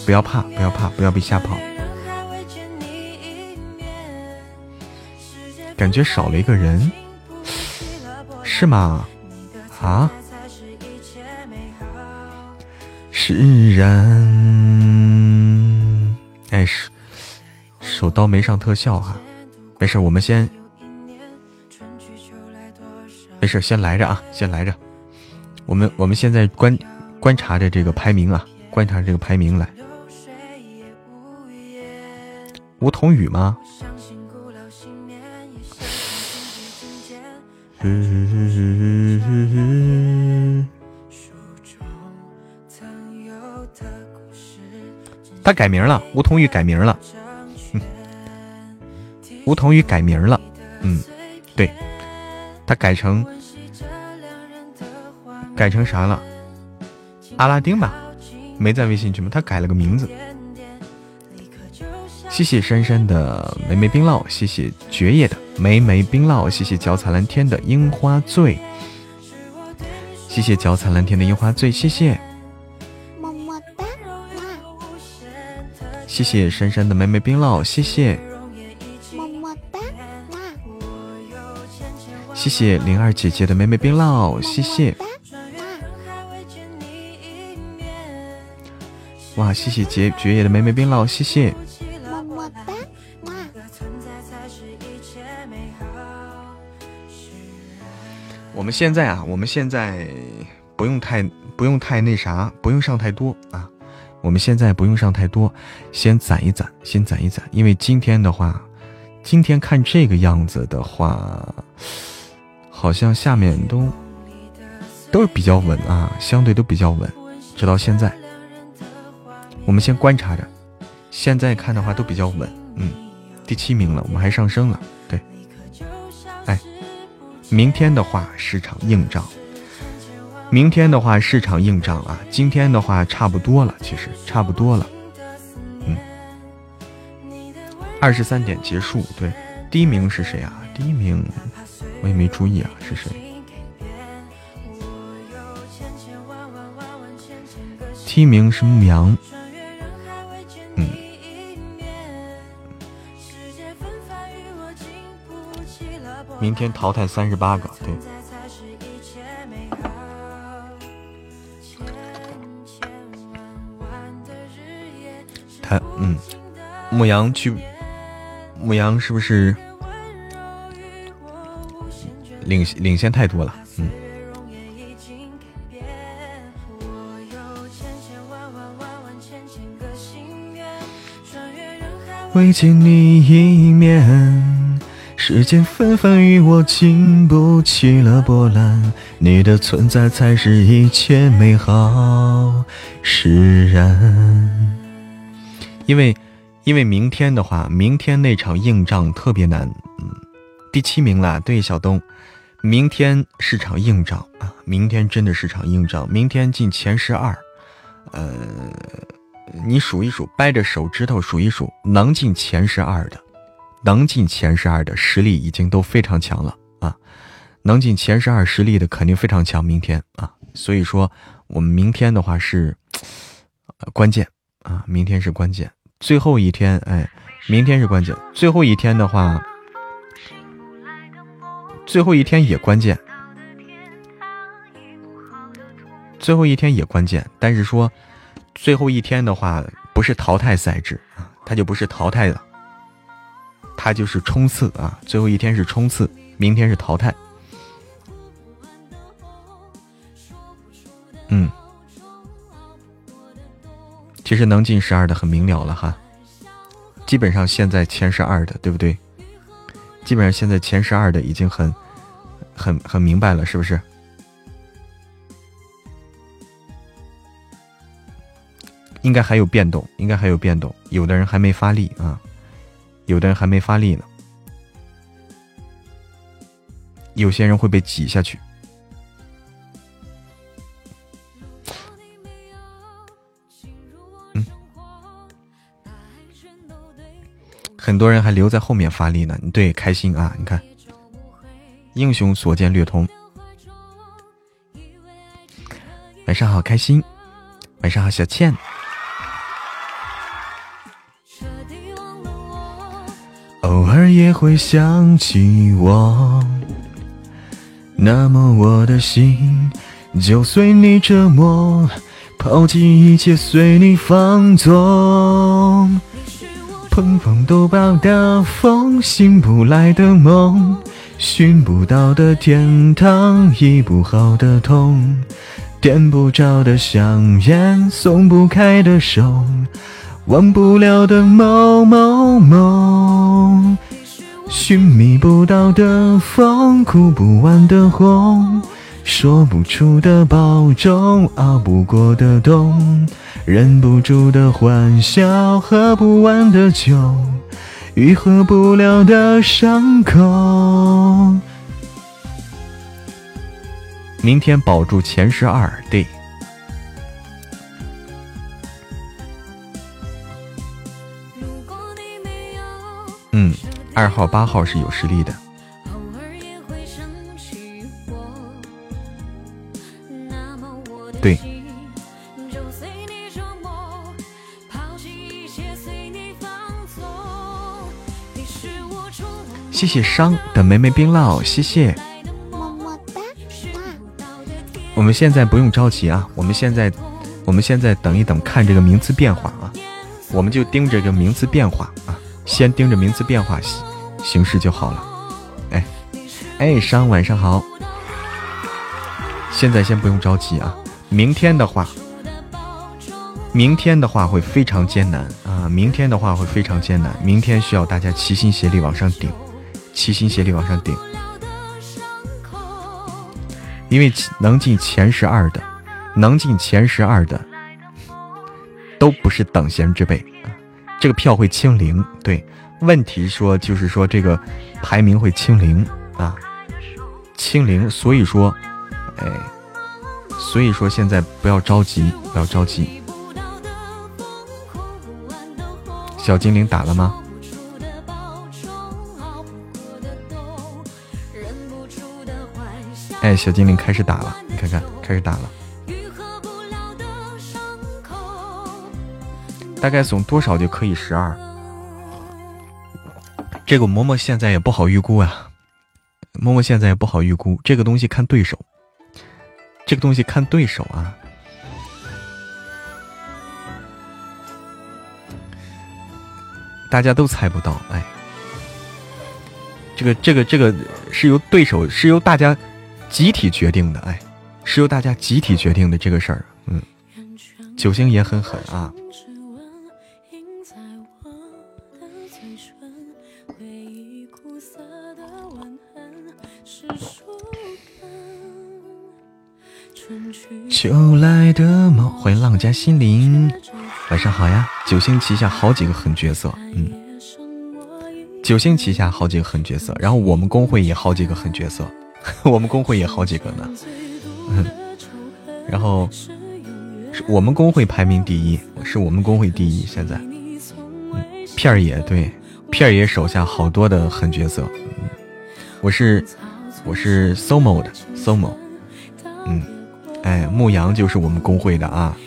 不要怕，不要怕，不要被吓跑。感觉少了一个人，是吗？啊？释然。哎，手手刀没上特效哈，没事，我们先，没事，先来着啊，先来着。我们我们现在观观察着这个排名啊，观察这个排名来。梧桐雨吗？他改名了，梧桐雨改名了。梧桐雨改名了，嗯，对，他改成改成啥了？阿拉丁吧，没在微信群吗？他改了个名字。谢谢珊珊的梅梅冰酪，谢谢爵爷的梅梅冰酪，谢谢脚踩蓝天的樱花醉，谢谢脚踩蓝天的樱花醉，谢谢，么么哒，谢谢珊珊的梅梅冰酪，谢谢，谢谢灵儿姐姐的美美冰酪，谢谢，哇，谢谢绝绝叶的美美冰酪，谢谢。我们现在啊，我们现在不用太不用太那啥，不用上太多啊。我们现在不用上太多，先攒一攒，先攒一攒。因为今天的话，今天看这个样子的话，好像下面都都是比较稳啊，相对都比较稳。直到现在，我们先观察着，现在看的话都比较稳。嗯，第七名了，我们还上升了。对，哎明天的话，市场硬仗。明天的话，市场硬仗啊。今天的话，差不多了，其实差不多了。嗯，二十三点结束。对，第一名是谁啊？第一名我也没注意啊，是谁？第一名是牧羊。明天淘汰三十八个，对。他嗯，牧羊去，牧羊是不是领领先太多了？嗯。未见你一面。世间纷纷与我经不起了波澜，你的存在才是一切美好释然。因为，因为明天的话，明天那场硬仗特别难。嗯，第七名啦，对，小东，明天是场硬仗啊！明天真的是场硬仗，明天进前十二，呃，你数一数，掰着手指头数一数，能进前十二的。能进前十二的实力已经都非常强了啊！能进前十二实力的肯定非常强。明天啊，所以说我们明天的话是关键啊，明天是关键，最后一天哎，明天是关键，最后一天的话，最后一天也关键，最后一天也关键。但是说最后一天的话不是淘汰赛制啊，它就不是淘汰了。他就是冲刺啊！最后一天是冲刺，明天是淘汰。嗯，其实能进十二的很明了了哈，基本上现在前十二的，对不对？基本上现在前十二的已经很、很、很明白了，是不是？应该还有变动，应该还有变动，有的人还没发力啊。有的人还没发力呢，有些人会被挤下去。很多人还留在后面发力呢。你对，开心啊！你看，英雄所见略同。晚上好，开心。晚上好，小倩。偶尔也会想起我，那么我的心就随你折磨，抛弃一切随你放纵。碰风都爆的风，醒不来的梦，寻不到的天堂，医不好的痛，点不着的香烟，松不开的手。忘不了的某某某，寻觅不到的风，哭不完的红，说不出的保重，熬不过的冬，忍不住的欢笑，喝不完的酒，愈合不了的伤口。明天保住前十二，对。嗯，二号八号是有实力的。谢谢伤的梅梅冰酪，谢谢。么么哒。我们现在不用着急啊，我们现在，我们现在等一等，看这个名次变化啊，我们就盯着这个名次变化啊。先盯着名字变化形形式就好了。哎，哎，商晚上好。现在先不用着急啊，明天的话，明天的话会非常艰难啊，明天的话会非常艰难，明天需要大家齐心协力往上顶，齐心协力往上顶。因为能进前十二的，能进前十二的，都不是等闲之辈。这个票会清零，对，问题说就是说这个排名会清零啊，清零，所以说，哎，所以说现在不要着急，不要着急。小精灵打了吗？哎，小精灵开始打了，你看看，开始打了。大概送多少就可以十二？这个嬷嬷现在也不好预估啊，嬷嬷现在也不好预估。这个东西看对手，这个东西看对手啊，大家都猜不到。哎，这个这个这个是由对手是由大家集体决定的，哎，是由大家集体决定的这个事儿。嗯，九星也很狠啊。秋来的梦，欢迎浪家心灵，晚上好呀！九星旗下好几个狠角色，嗯，九星旗下好几个狠角色，然后我们公会也好几个狠角色，我们公会也好几个呢，嗯，然后是我们公会排名第一，是我们公会第一，现在，片儿爷对，片儿爷手下好多的狠角色，嗯，我是我是 SOMO 的 SOMO，嗯。哎，牧羊就是我们公会的啊！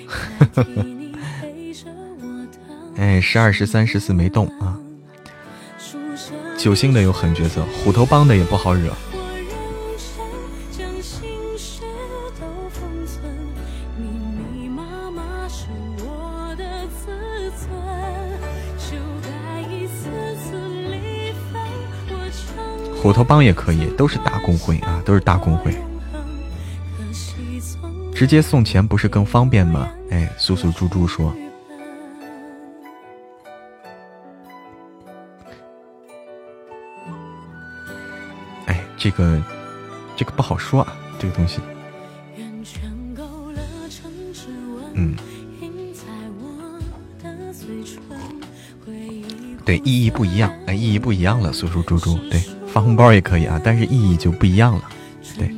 哎，十二、十三、十四没动啊。九星的有狠角色，虎头帮的也不好惹。虎头帮也可以，都是大公会啊，都是大公会。直接送钱不是更方便吗？哎，素素猪猪说：“哎，这个这个不好说啊，这个东西。”嗯，对，意义不一样，哎，意义不一样了。素素猪猪，对，发红包也可以啊，但是意义就不一样了，对。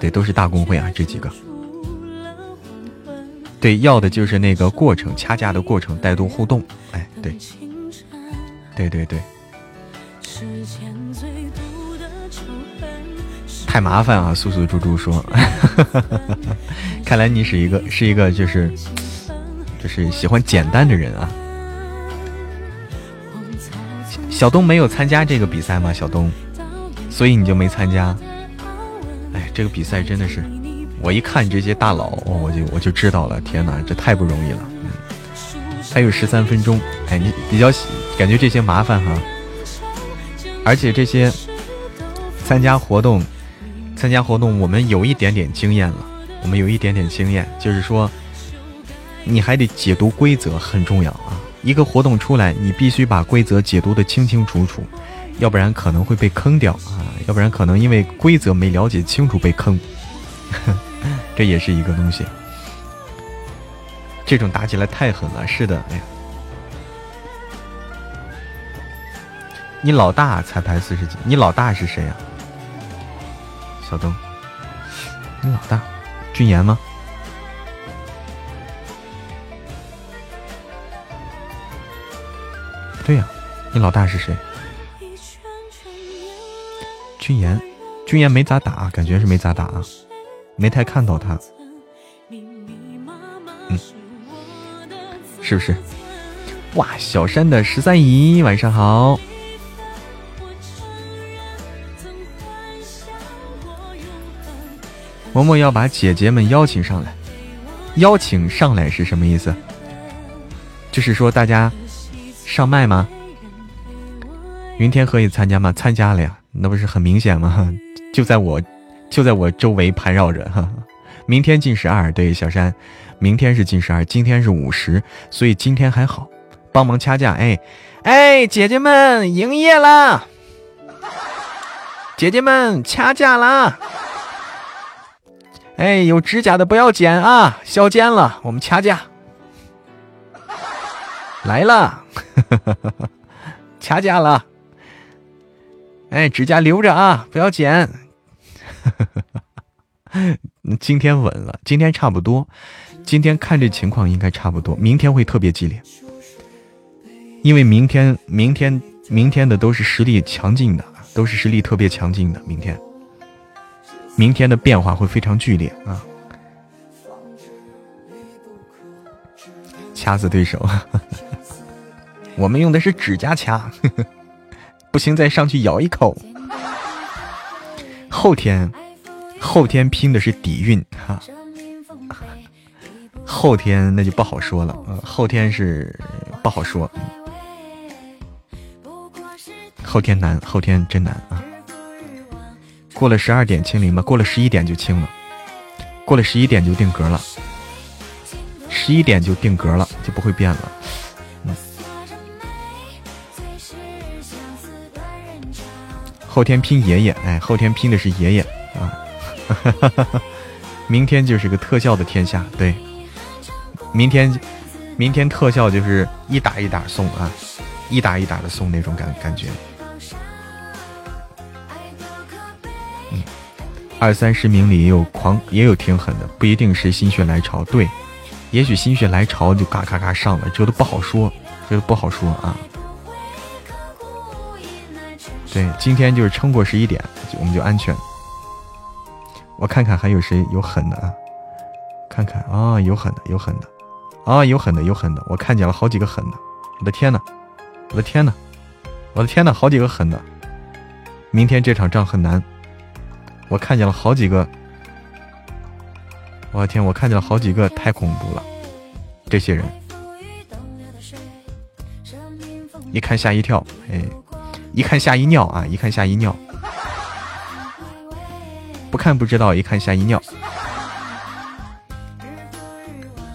对，都是大公会啊，这几个。对，要的就是那个过程，掐架的过程，带动互动。哎，对。对对对。太麻烦啊！素素猪猪说，看来你是一个是一个就是就是喜欢简单的人啊。小东没有参加这个比赛吗？小东，所以你就没参加。哎，这个比赛真的是，我一看这些大佬，我就我就知道了。天哪，这太不容易了。还有十三分钟，哎，你比较喜感觉这些麻烦哈。而且这些参加活动，参加活动，我们有一点点经验了。我们有一点点经验，就是说，你还得解读规则，很重要啊。一个活动出来，你必须把规则解读的清清楚楚，要不然可能会被坑掉啊。要不然可能因为规则没了解清楚被坑，这也是一个东西。这种打起来太狠了，是的，哎呀。你老大才排四十几，你老大是谁呀？小东，你老大，俊言吗？对呀，你老大是谁？俊言，俊言没咋打，感觉是没咋打啊，没太看到他。嗯，是不是？哇，小山的十三姨，晚上好。嬷嬷要把姐姐们邀请上来，邀请上来是什么意思？就是说大家上麦吗？云天可以参加吗？参加了呀，那不是很明显吗？就在我就在我周围盘绕着。哈。明天进十二，对小山，明天是进十二，今天是五十，所以今天还好。帮忙掐架，哎哎，姐姐们营业啦！姐姐们掐架啦！哎，有指甲的不要剪啊，削尖了，我们掐架来了，掐架了。哎，指甲留着啊，不要剪。今天稳了，今天差不多，今天看这情况应该差不多，明天会特别激烈，因为明天、明天、明天的都是实力强劲的，都是实力特别强劲的，明天。明天的变化会非常剧烈啊！掐死对手，我们用的是指甲掐，不行再上去咬一口。后天，后天拼的是底蕴哈，后天那就不好说了，后天是不好说，后天难，后天真难啊！过了十二点清零吗？过了十一点就清了，过了十一点就定格了，十一点就定格了，就不会变了。后天拼爷爷，哎，后天拼的是爷爷啊哈哈，明天就是个特效的天下，对，明天，明天特效就是一打一打送啊，一打一打的送那种感感觉。二三十名里也有狂，也有挺狠的，不一定是心血来潮。对，也许心血来潮就嘎嘎嘎上了，这都不好说，这都不好说啊。对，今天就是撑过十一点，我们就安全。我看看还有谁有狠的啊？看看啊，有狠的，有狠的，啊，有狠的，有狠的。我看见了好几个狠的，我的天呐，我的天呐，我的天呐，好几个狠的。明天这场仗很难。我看见了好几个，我的天！我看见了好几个，太恐怖了！这些人，一看吓一跳，哎，一看吓一尿啊！一看吓一尿，不看不知道，一看吓一尿。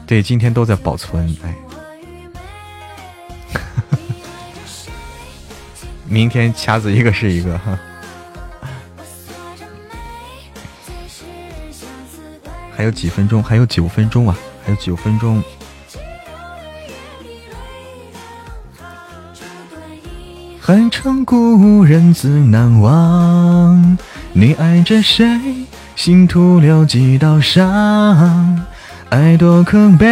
对，今天都在保存，哎，明天掐死一个是一个哈。还有几分钟？还有九分钟啊！还有九分钟。寒城故人自难忘，你爱着谁？心徒留几道伤？爱多可悲，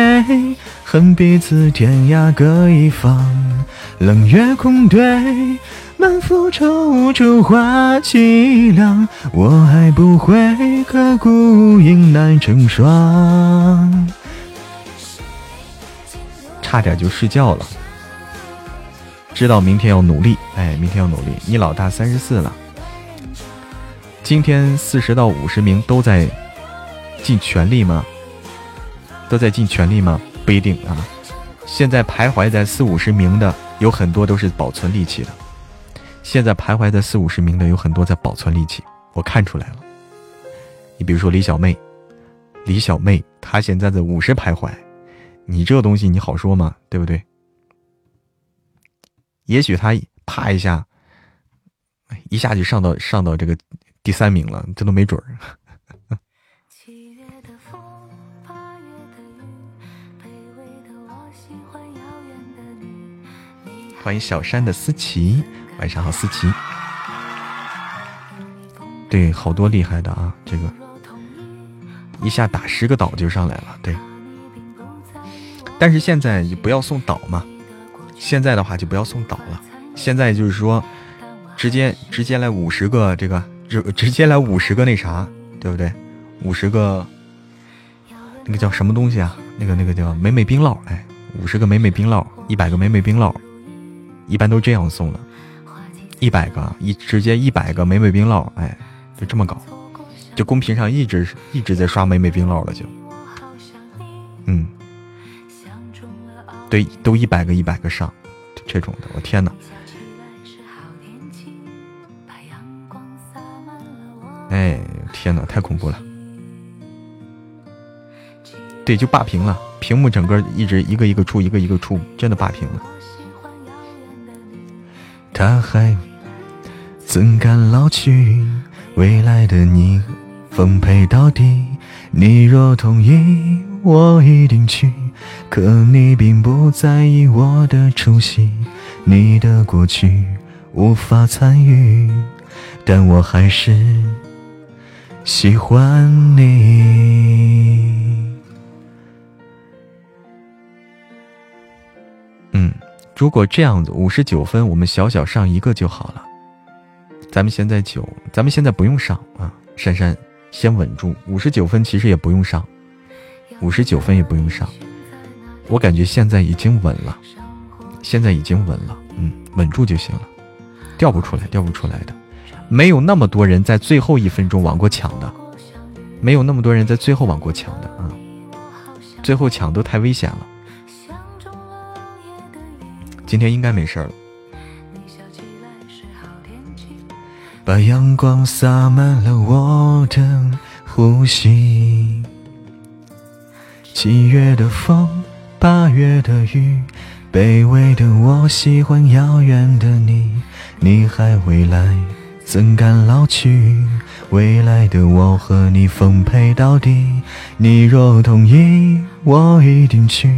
恨彼此天涯各一方。冷月空对，满腹愁愁话凄凉，我还不会刻骨影难成双。差点就睡觉了，知道明天要努力，哎，明天要努力。你老大三十四了，今天四十到五十名都在尽全力吗？都在尽全力吗？不一定啊。现在徘徊在四五十名的有很多都是保存力气的。现在徘徊在四五十名的有很多在保存力气，我看出来了。你比如说李小妹，李小妹她现在在五十徘徊。你这个东西你好说吗？对不对？也许她啪一下，一下就上到上到这个第三名了，这都没准儿。欢迎小山的思琪，晚上好，思琪。对，好多厉害的啊，这个一下打十个岛就上来了，对。但是现在就不要送岛嘛，现在的话就不要送岛了。现在就是说，直接直接来五十个这个，直直接来五十个那啥，对不对？五十个那个叫什么东西啊？那个那个叫美美冰酪，哎，五十个美美冰酪，一百个美美冰酪，一般都这样送的，一百个一直接一百个美美冰酪，哎，就这么搞，就公屏上一直一直在刷美美冰酪了，就，嗯。对，都一百个一百个上，这种的，我天哪！哎，天哪，太恐怖了！对，就霸屏了，屏幕整个一直一个一个出，一个一个出，真的霸屏了。他还怎敢老去？未来的你奉陪到底。你若同意，我一定去。可你并不在意我的出席，你的过去无法参与，但我还是喜欢你。嗯，如果这样子，五十九分，我们小小上一个就好了。咱们现在九，咱们现在不用上啊，珊珊先稳住，五十九分其实也不用上，五十九分也不用上。我感觉现在已经稳了，现在已经稳了，嗯，稳住就行了，掉不出来，掉不出来的，没有那么多人在最后一分钟往过抢的，没有那么多人在最后往过抢的。啊，最后抢都太危险了。今天应该没事了。把阳光洒满了我的呼吸，七月的风。八月的雨，卑微的我喜欢遥远的你，你还未来，怎敢老去？未来的我和你奉陪到底，你若同意，我一定去。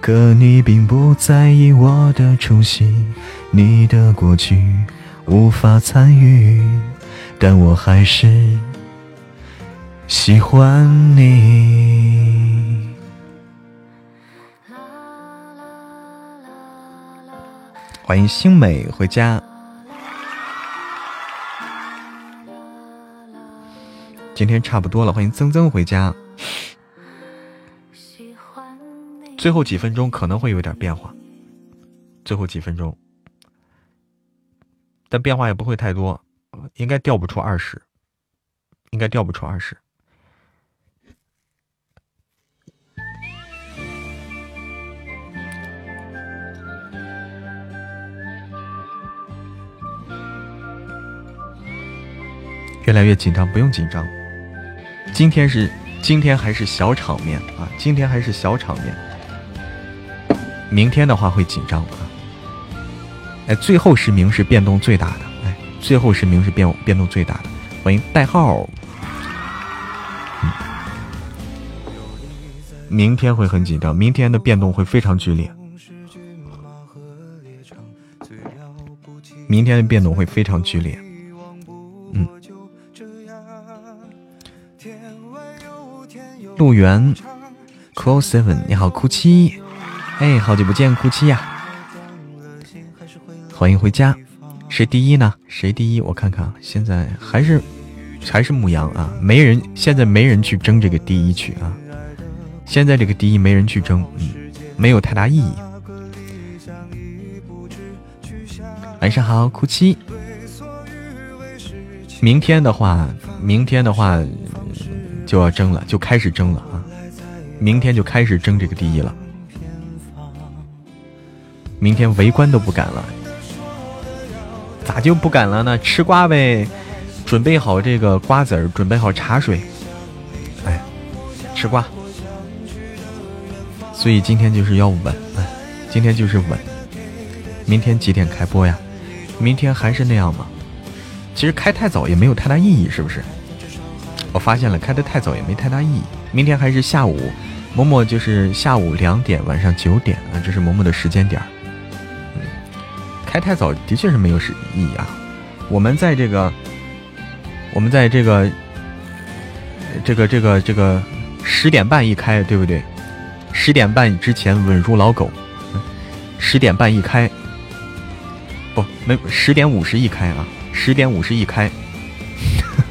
可你并不在意我的出席，你的过去无法参与，但我还是喜欢你。欢迎星美回家。今天差不多了，欢迎曾曾回家。最后几分钟可能会有点变化，最后几分钟，但变化也不会太多，应该掉不出二十，应该掉不出二十。越来越紧张，不用紧张。今天是今天还是小场面啊？今天还是小场面。明天的话会紧张啊。哎，最后十名是变动最大的。哎，最后十名是变变动最大的。欢迎代号。明天会很紧张，明天的变动会非常剧烈。明天的变动会非常剧烈。路缘，Close Seven，你好，哭泣，哎，好久不见，哭泣呀。欢迎回家。谁第一呢？谁第一？我看看，现在还是还是牧羊啊，没人，现在没人去争这个第一曲啊。现在这个第一没人去争，嗯，没有太大意义。晚上好，哭泣。明天的话，明天的话就要争了，就开始争了啊！明天就开始争这个第一了。明天围观都不敢了，咋就不敢了呢？吃瓜呗，准备好这个瓜子儿，准备好茶水，哎，吃瓜。所以今天就是要稳，今天就是稳。明天几点开播呀？明天还是那样吗？其实开太早也没有太大意义，是不是？我发现了，开的太早也没太大意义。明天还是下午，嬷嬷就是下午两点，晚上九点啊，这是嬷嬷的时间点儿。开太早的确是没有是意义啊。我们在这个，我们在这个，这个这个这个十点半一开，对不对？十点半之前稳如老狗，十点半一开，不没十点五十一开啊。十点五十一开，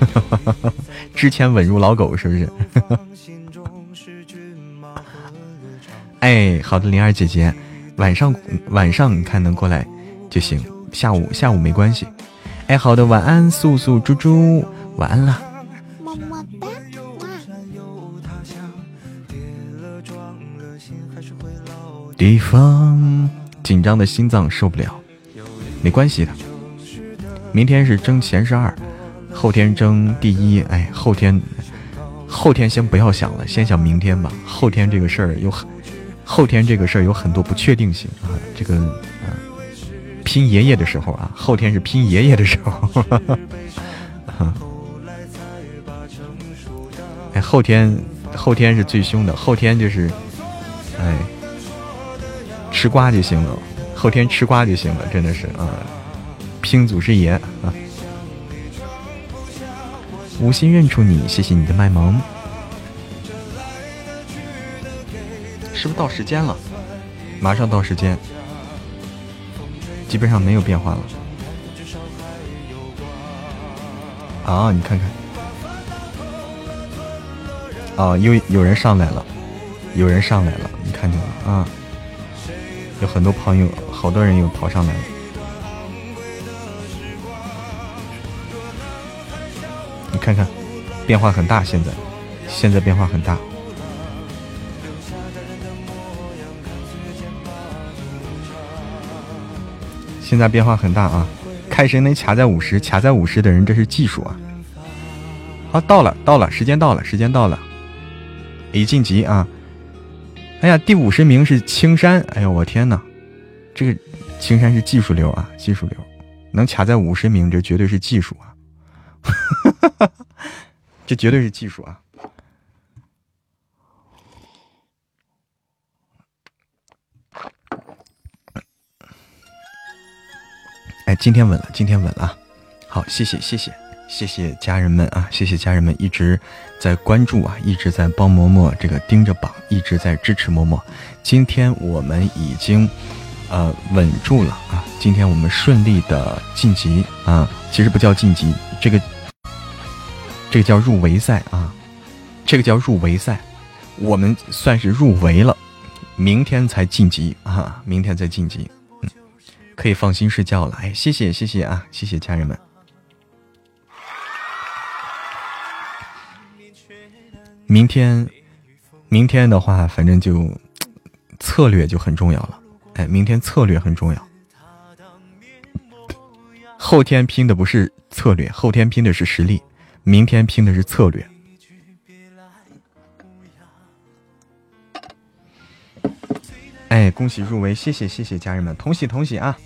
之前稳如老狗是不是？哎，好的，灵儿姐姐，晚上晚上你看能过来就行，下午下午没关系。哎，好的，晚安，素素猪猪，晚安了，么么哒，地方紧张的心脏受不了，没关系的。明天是争前十二，后天争第一。哎，后天，后天先不要想了，先想明天吧。后天这个事儿有很，后天这个事儿有很多不确定性啊。这个，拼爷爷的时候啊，后天是拼爷爷的时候。哎，后天，后天是最凶的，后天就是，哎，吃瓜就行了，后天吃瓜就行了，真的是啊。拼祖师爷啊！无心认出你，谢谢你的卖萌。是不是到时间了？马上到时间，基本上没有变化了。啊，你看看，啊，又有人上来了，有人上来了，你看见了啊？有很多朋友，好多人又跑上来了。你看看，变化很大。现在，现在变化很大。现在变化很大啊！看谁能卡在五十，卡在五十的人，这是技术啊！好，到了，到了，时间到了，时间到了，已晋级啊！哎呀，第五十名是青山。哎呦，我天哪，这个青山是技术流啊，技术流，能卡在五十名，这绝对是技术啊！这绝对是技术啊！今天稳了，今天稳了。好，谢谢，谢谢，谢谢家人们啊！谢谢家人们一直在关注啊，一直在帮嬷嬷这个盯着榜，一直在支持嬷嬷。今天我们已经呃稳住了啊！今天我们顺利的晋级啊！其实不叫晋级，这个。这个叫入围赛啊，这个叫入围赛，我们算是入围了，明天才晋级啊，明天再晋级，可以放心睡觉了。哎，谢谢谢谢啊，谢谢家人们。明天，明天的话，反正就 策略就很重要了。哎，明天策略很重要，后天拼的不是策略，后天拼的是实力。明天拼的是策略。哎，恭喜入围，谢谢谢谢家人们，同喜同喜啊！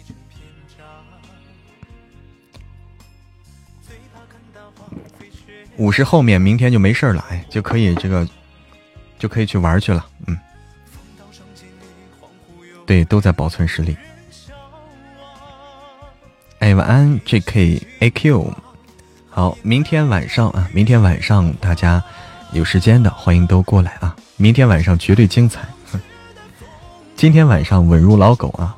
五十后面明天就没事了，哎，就可以这个就可以去玩去了，嗯，对，都在保存实力。哎，晚安，J K A Q。好，明天晚上啊，明天晚上大家有时间的欢迎都过来啊！明天晚上绝对精彩。今天晚上稳如老狗啊！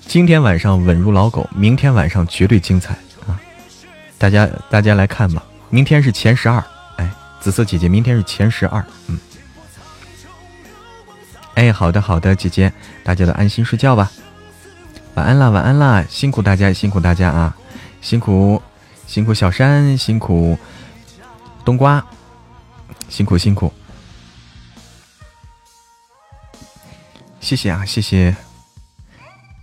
今天晚上稳如老狗，明天晚上绝对精彩啊！大家大家来看吧，明天是前十二，哎，紫色姐姐明天是前十二，嗯，哎，好的好的，姐姐，大家都安心睡觉吧，晚安啦晚安啦，辛苦大家辛苦大家啊，辛苦辛苦小山辛苦冬瓜，辛苦辛苦，谢谢啊谢谢。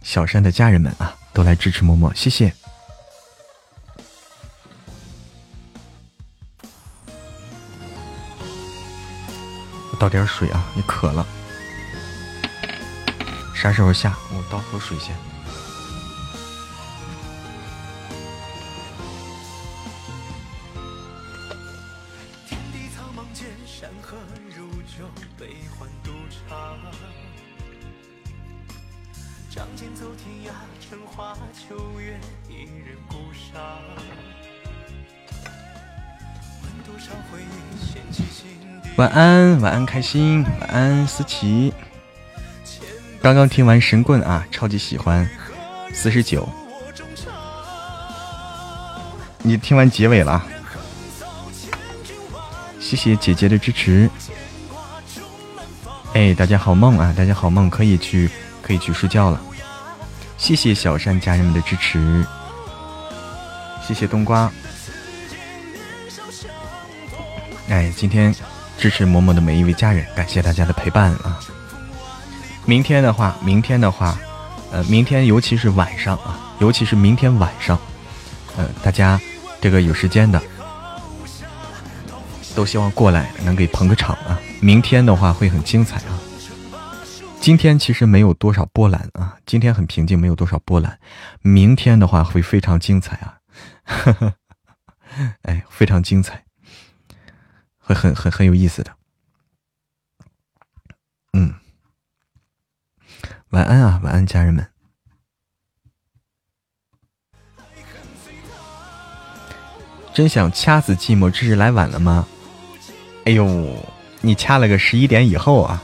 小山的家人们啊，都来支持默默，谢谢。倒点水啊，你渴了。啥时候下？我倒口水先。晚安，晚安，开心，晚安，思琪。刚刚听完神棍啊，超级喜欢。四十九，你听完结尾了，谢谢姐姐的支持。哎，大家好梦啊，大家好梦，可以去，可以去睡觉了。谢谢小善家人们的支持，谢谢冬瓜。哎，今天。支持嬷嬷的每一位家人，感谢大家的陪伴啊！明天的话，明天的话，呃，明天尤其是晚上啊，尤其是明天晚上，呃，大家这个有时间的，都希望过来能给捧个场啊！明天的话会很精彩啊！今天其实没有多少波澜啊，今天很平静，没有多少波澜。明天的话会非常精彩啊！呵 呵哎，非常精彩。会很很很有意思的，嗯，晚安啊，晚安，家人们。真想掐死寂寞，这是来晚了吗？哎呦，你掐了个十一点以后啊，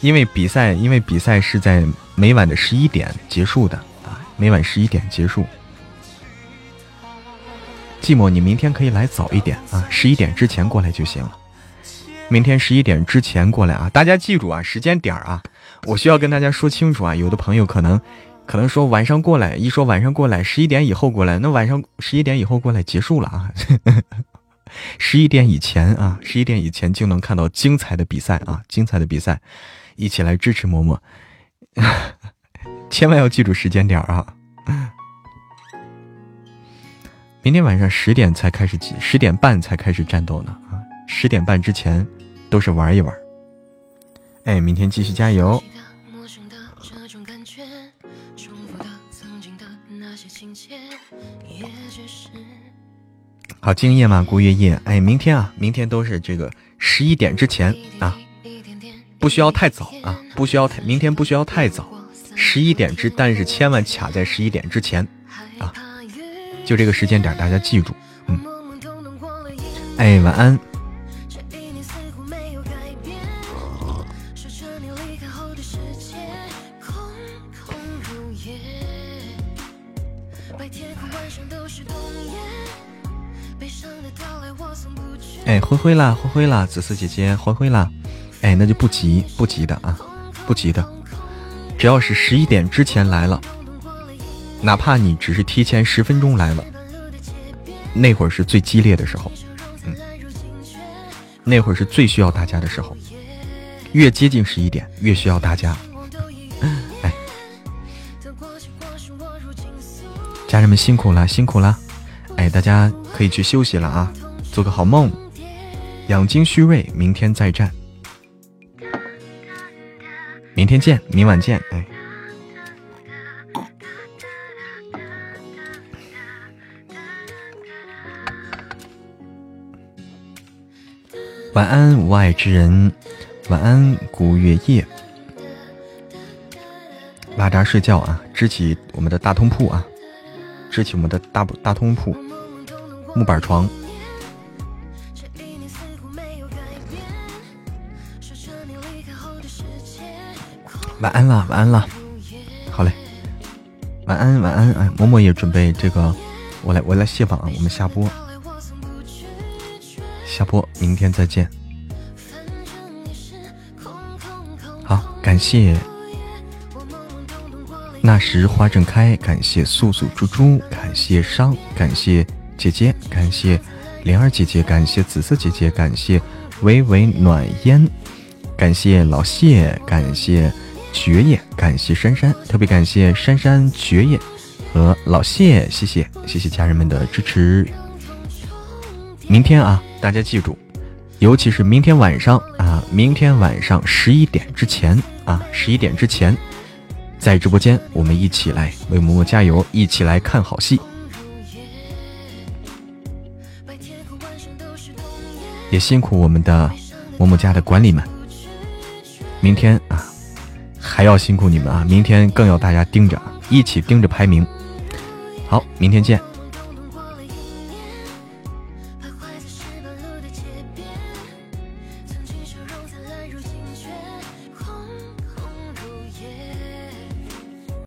因为比赛，因为比赛是在每晚的十一点结束的啊，每晚十一点结束。寂寞，你明天可以来早一点啊，十一点之前过来就行了。明天十一点之前过来啊！大家记住啊，时间点啊，我需要跟大家说清楚啊。有的朋友可能，可能说晚上过来，一说晚上过来，十一点以后过来，那晚上十一点以后过来结束了啊。十一点以前啊，十一点以前就能看到精彩的比赛啊，精彩的比赛，一起来支持嬷嬷，千万要记住时间点啊。明天晚上十点才开始，十点半才开始战斗呢啊！十点半之前都是玩一玩。哎，明天继续加油！好敬业吗，顾月夜？哎，明天啊，明天都是这个十一点之前啊，不需要太早啊，不需要太，明天不需要太早，十一点之，但是千万卡在十一点之前啊。就这个时间点，大家记住，嗯，哎，晚安。哎，灰灰啦，灰灰啦，紫色姐姐，灰灰啦，哎，那就不急，不急的啊，不急的，只要是十一点之前来了。哪怕你只是提前十分钟来了，那会儿是最激烈的时候，嗯，那会儿是最需要大家的时候，越接近十一点越需要大家，哎，家人们辛苦了，辛苦了，哎，大家可以去休息了啊，做个好梦，养精蓄锐，明天再战，明天见，明晚见，哎。晚安，无爱之人。晚安，古月夜。拉闸睡觉啊，支起我们的大通铺啊，支起我们的大大通铺，木板床。晚安了，晚安了。好嘞。晚安晚安，哎，默默也准备这个，我来我来卸榜，我们下播，下播，明天再见。好，感谢那时花正开，感谢素素猪猪，感谢伤，感谢姐姐，感谢灵儿姐姐，感谢紫色姐姐，感谢微微暖烟，感谢老谢，感谢。爵爷，感谢珊珊，特别感谢珊珊、爵爷和老谢，谢谢谢谢家人们的支持。明天啊，大家记住，尤其是明天晚上啊，明天晚上十一点之前啊，十一点之前，在直播间我们一起来为嬷嬷加油，一起来看好戏。也辛苦我们的嬷嬷家的管理们，明天啊。还要辛苦你们啊！明天更要大家盯着，一起盯着排名。好，明天见。